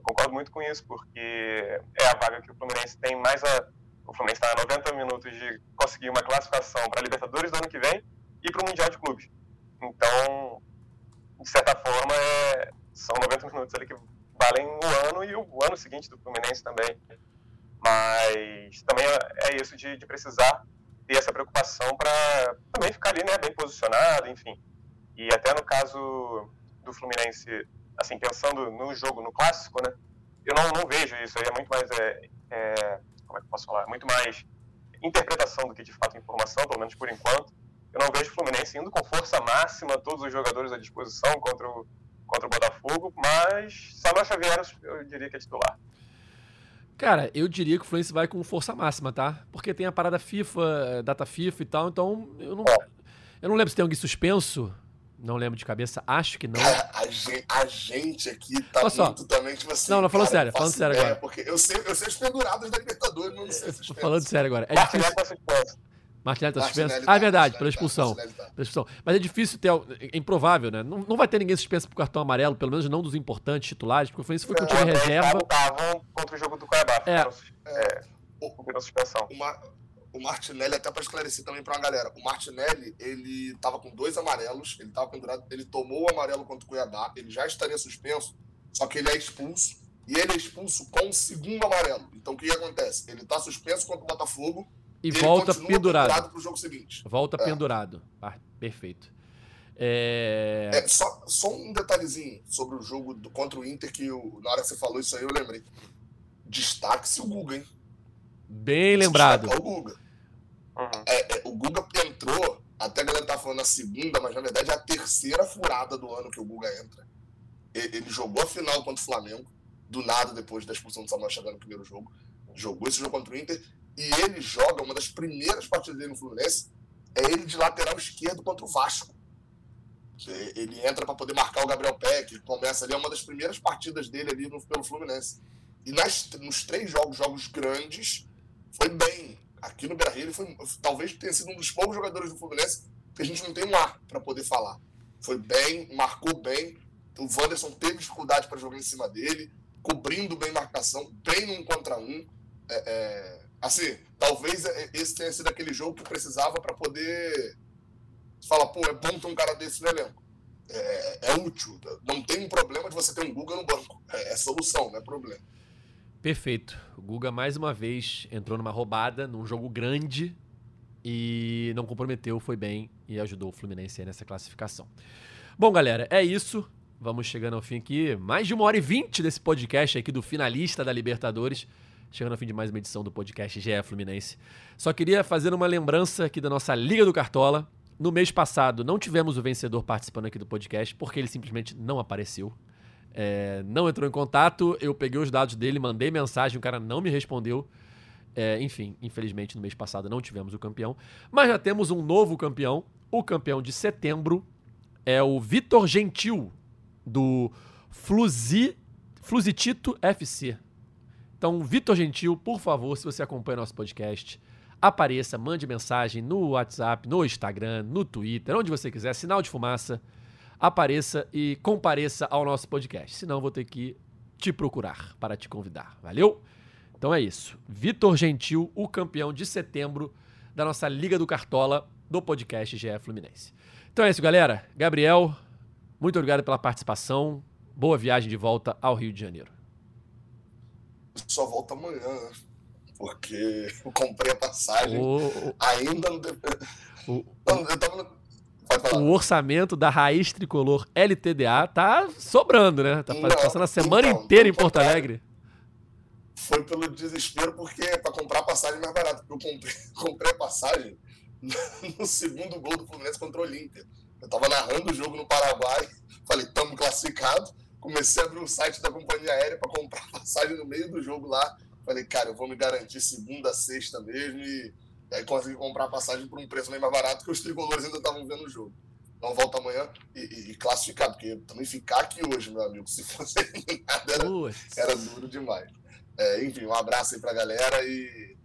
concordo muito com isso, porque é a vaga que o Fluminense tem mais a. O Fluminense está a 90 minutos de conseguir uma classificação para a Libertadores do ano que vem e para o Mundial de Clubes. Então, de certa forma, é, são 90 minutos ali que valem o ano e o ano seguinte do Fluminense também. Mas também é, é isso de, de precisar ter essa preocupação para também ficar ali né, bem posicionado, enfim. E até no caso do Fluminense, assim, pensando no jogo, no clássico, né? Eu não, não vejo isso aí, é muito mais, é, é, como é que eu posso falar? Muito mais interpretação do que de fato informação, pelo menos por enquanto. Eu não vejo o Fluminense indo com força máxima, todos os jogadores à disposição contra o, contra o Botafogo, mas Samuel Xavier eu diria que é titular. Cara, eu diria que o Fluminense vai com força máxima, tá? Porque tem a parada FIFA, data FIFA e tal, então eu não, eu não lembro se tem alguém suspenso. Não lembro de cabeça, acho que não. Cara, a gente, a gente aqui tá Olha só. muito também, tipo assim. Não, não, falando sério, falando sério ideia, agora. Porque eu sei, eu sei os pendurados da Libertadores, não sei se Falando sério agora. É difícil. Martinelli tá suspenso? Ah, é verdade, pela expulsão. Tá, pela expulsão. Mas é difícil ter. É improvável, né? Não, não vai ter ninguém suspenso por cartão amarelo, pelo menos não dos importantes titulares, porque o Fluminense foi com o time reserva. Estavam contra o jogo do Cuiabá. É. é. é. suspensão. Uma, o Martinelli, até para esclarecer também para a galera, o Martinelli, ele tava com dois amarelos, ele tava pendurado, ele tomou o amarelo contra o Cuiabá, ele já estaria suspenso, só que ele é expulso, e ele é expulso com o segundo amarelo. Então o que, que acontece? Ele tá suspenso contra o Botafogo, e, volta pendurado. pendurado pro jogo seguinte. Volta é. pendurado. Ah, perfeito. É... É, só, só um detalhezinho sobre o jogo do, contra o Inter, que eu, na hora que você falou isso aí, eu lembrei. Destaque-se o Guga, hein? Bem lembrado. O Guga. Uhum. É, é, o Guga entrou, até a galera tá falando a segunda, mas na verdade é a terceira furada do ano que o Guga entra. Ele, ele jogou a final contra o Flamengo, do nada depois da expulsão do Samuel chegar no primeiro jogo. Jogou esse jogo contra o Inter e ele joga uma das primeiras partidas dele no Fluminense, é ele de lateral esquerdo contra o Vasco. Ele entra para poder marcar o Gabriel Peck, começa ali, é uma das primeiras partidas dele ali no, pelo Fluminense. E nas, nos três jogos, jogos grandes, foi bem. Aqui no Beira ele foi, talvez tenha sido um dos poucos jogadores do Fluminense que a gente não tem um ar para poder falar. Foi bem, marcou bem. O Wanderson teve dificuldade para jogar em cima dele, cobrindo bem marcação, bem num contra um. É, é, Assim, talvez esse tenha sido aquele jogo que precisava para poder falar, pô, é bom ter um cara desse no elenco. É, é, útil. Não tem um problema de você ter um Guga no banco. É, é solução, não é problema. Perfeito. O Guga, mais uma vez, entrou numa roubada, num jogo grande e não comprometeu, foi bem e ajudou o Fluminense nessa classificação. Bom, galera, é isso. Vamos chegando ao fim aqui. Mais de uma hora e vinte desse podcast aqui do finalista da Libertadores chegando ao fim de mais uma edição do podcast GE Fluminense. Só queria fazer uma lembrança aqui da nossa Liga do Cartola. No mês passado não tivemos o vencedor participando aqui do podcast porque ele simplesmente não apareceu. É, não entrou em contato, eu peguei os dados dele, mandei mensagem, o cara não me respondeu. É, enfim, infelizmente no mês passado não tivemos o campeão, mas já temos um novo campeão. O campeão de setembro é o Vitor Gentil, do Flusi, Flusitito FC. Então, Vitor Gentil, por favor, se você acompanha nosso podcast, apareça, mande mensagem no WhatsApp, no Instagram, no Twitter, onde você quiser, sinal de fumaça, apareça e compareça ao nosso podcast. Senão, vou ter que te procurar para te convidar. Valeu? Então é isso. Vitor Gentil, o campeão de setembro da nossa Liga do Cartola do podcast GE Fluminense. Então é isso, galera. Gabriel, muito obrigado pela participação. Boa viagem de volta ao Rio de Janeiro só volta amanhã? Porque eu comprei a passagem. O... Ainda não. O... eu tava no... O orçamento da raiz tricolor LTDA tá sobrando, né? Tá passando a semana então, inteira em Porto Alegre. Foi pelo desespero, porque é para comprar a passagem mais barata. Eu comprei, comprei a passagem no segundo gol do Fluminense contra o Olímpia. Eu tava narrando o jogo no Paraguai, falei, estamos classificados comecei a abrir o site da companhia aérea para comprar passagem no meio do jogo lá. Falei, cara, eu vou me garantir segunda, sexta mesmo e aí consegui comprar passagem por um preço bem mais barato que os tricolores ainda estavam vendo o jogo. Então volta amanhã e, e, e classificar, porque também ficar aqui hoje, meu amigo, se fosse nada, era, era duro demais. É, enfim, um abraço aí pra galera e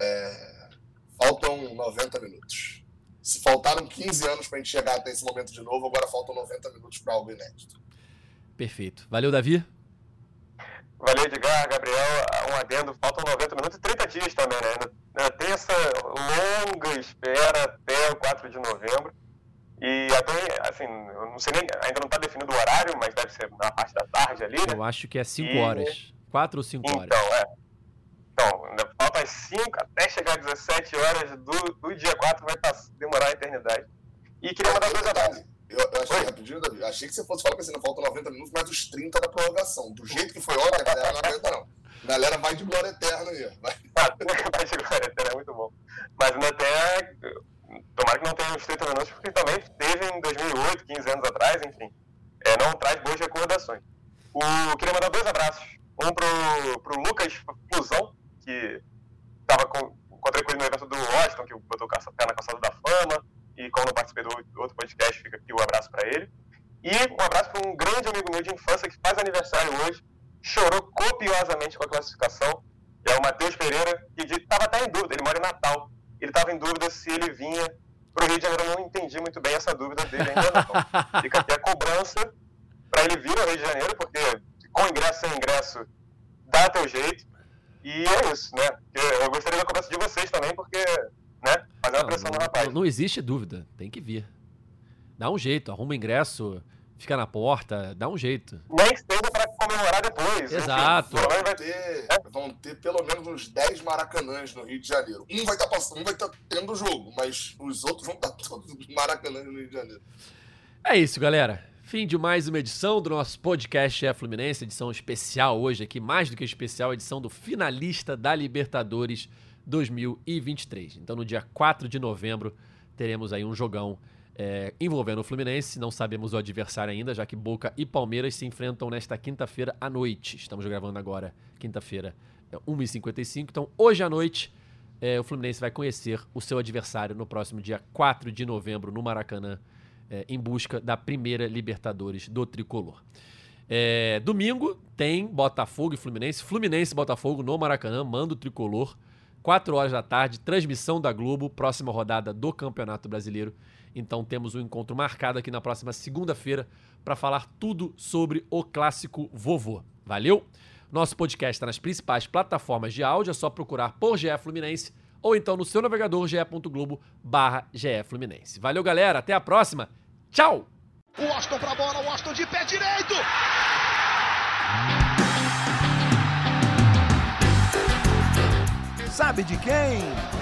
é, faltam 90 minutos. Se faltaram 15 anos para a gente chegar até esse momento de novo, agora faltam 90 minutos para algo inédito. Perfeito. Valeu, Davi. Valeu, Edgar, Gabriel. Um adendo, faltam 90 minutos e 30 dias também, né? Na terça, longa espera até o 4 de novembro. E até, assim, eu não sei nem, ainda não está definido o horário, mas deve ser na parte da tarde ali, né? Eu acho que é 5 horas. 4 ou 5 horas. Então, é. Então, ainda falta as 5 até chegar às 17 horas do, do dia 4, vai demorar a eternidade. E queria mandar dois abraços. Eu, eu achei, rapidinho, Davi, achei que você fosse falar que assim, não faltam 90 minutos, mas os 30 da prorrogação. Do jeito que foi ontem, a galera não aguenta, não. A galera vai de glória eterna aí. Vai, vai de glória eterna, é muito bom. Mas até. Tomara que não tenha uns 30 minutos, porque também teve em 2008, 15 anos atrás, enfim. É, não traz boas recordações. O, queria mandar dois abraços. Um pro, pro Lucas Fusão, que tava com, encontrei com ele no evento do Washington, que botou o pé na calçada da fama e como não participei do outro podcast, fica aqui o um abraço para ele. E um abraço para um grande amigo meu de infância que faz aniversário hoje, chorou copiosamente com a classificação, é o Matheus Pereira, que estava até em dúvida, ele mora em Natal, ele estava em dúvida se ele vinha para o Rio de Janeiro, eu não entendi muito bem essa dúvida dele ainda não. Fica aqui a cobrança para ele vir ao Rio de Janeiro, porque com ingresso sem ingresso dá teu jeito, e é isso, né? Eu gostaria da cobrança de vocês também, porque né? Fazer uma pressão não, no rapaz. Não existe dúvida, tem que vir. Dá um jeito, arruma ingresso, fica na porta, dá um jeito. Nem seja pra comemorar depois. Exato. Enfim, vai ter, vão ter pelo menos uns 10 maracanãs no Rio de Janeiro. Um vai estar tá passando, um vai estar tá tendo o jogo, mas os outros vão estar tá todos maracanãs no Rio de Janeiro. É isso, galera. Fim de mais uma edição do nosso podcast é Fluminense, edição especial hoje aqui, mais do que especial, edição do finalista da Libertadores 2023. Então, no dia 4 de novembro, teremos aí um jogão é, envolvendo o Fluminense. Não sabemos o adversário ainda, já que Boca e Palmeiras se enfrentam nesta quinta-feira à noite. Estamos gravando agora, quinta-feira, é 1h55. Então, hoje à noite, é, o Fluminense vai conhecer o seu adversário no próximo dia 4 de novembro, no Maracanã, é, em busca da primeira Libertadores do Tricolor. É, domingo tem Botafogo e Fluminense. Fluminense e Botafogo no Maracanã, manda o Tricolor. 4 horas da tarde, transmissão da Globo, próxima rodada do Campeonato Brasileiro. Então temos um encontro marcado aqui na próxima segunda-feira para falar tudo sobre o clássico vovô. Valeu? Nosso podcast está nas principais plataformas de áudio, é só procurar por GE Fluminense ou então no seu navegador ge.globo barra Fluminense. Valeu, galera. Até a próxima. Tchau! O Austin pra bola, o Austin de pé direito! Sabe de quem?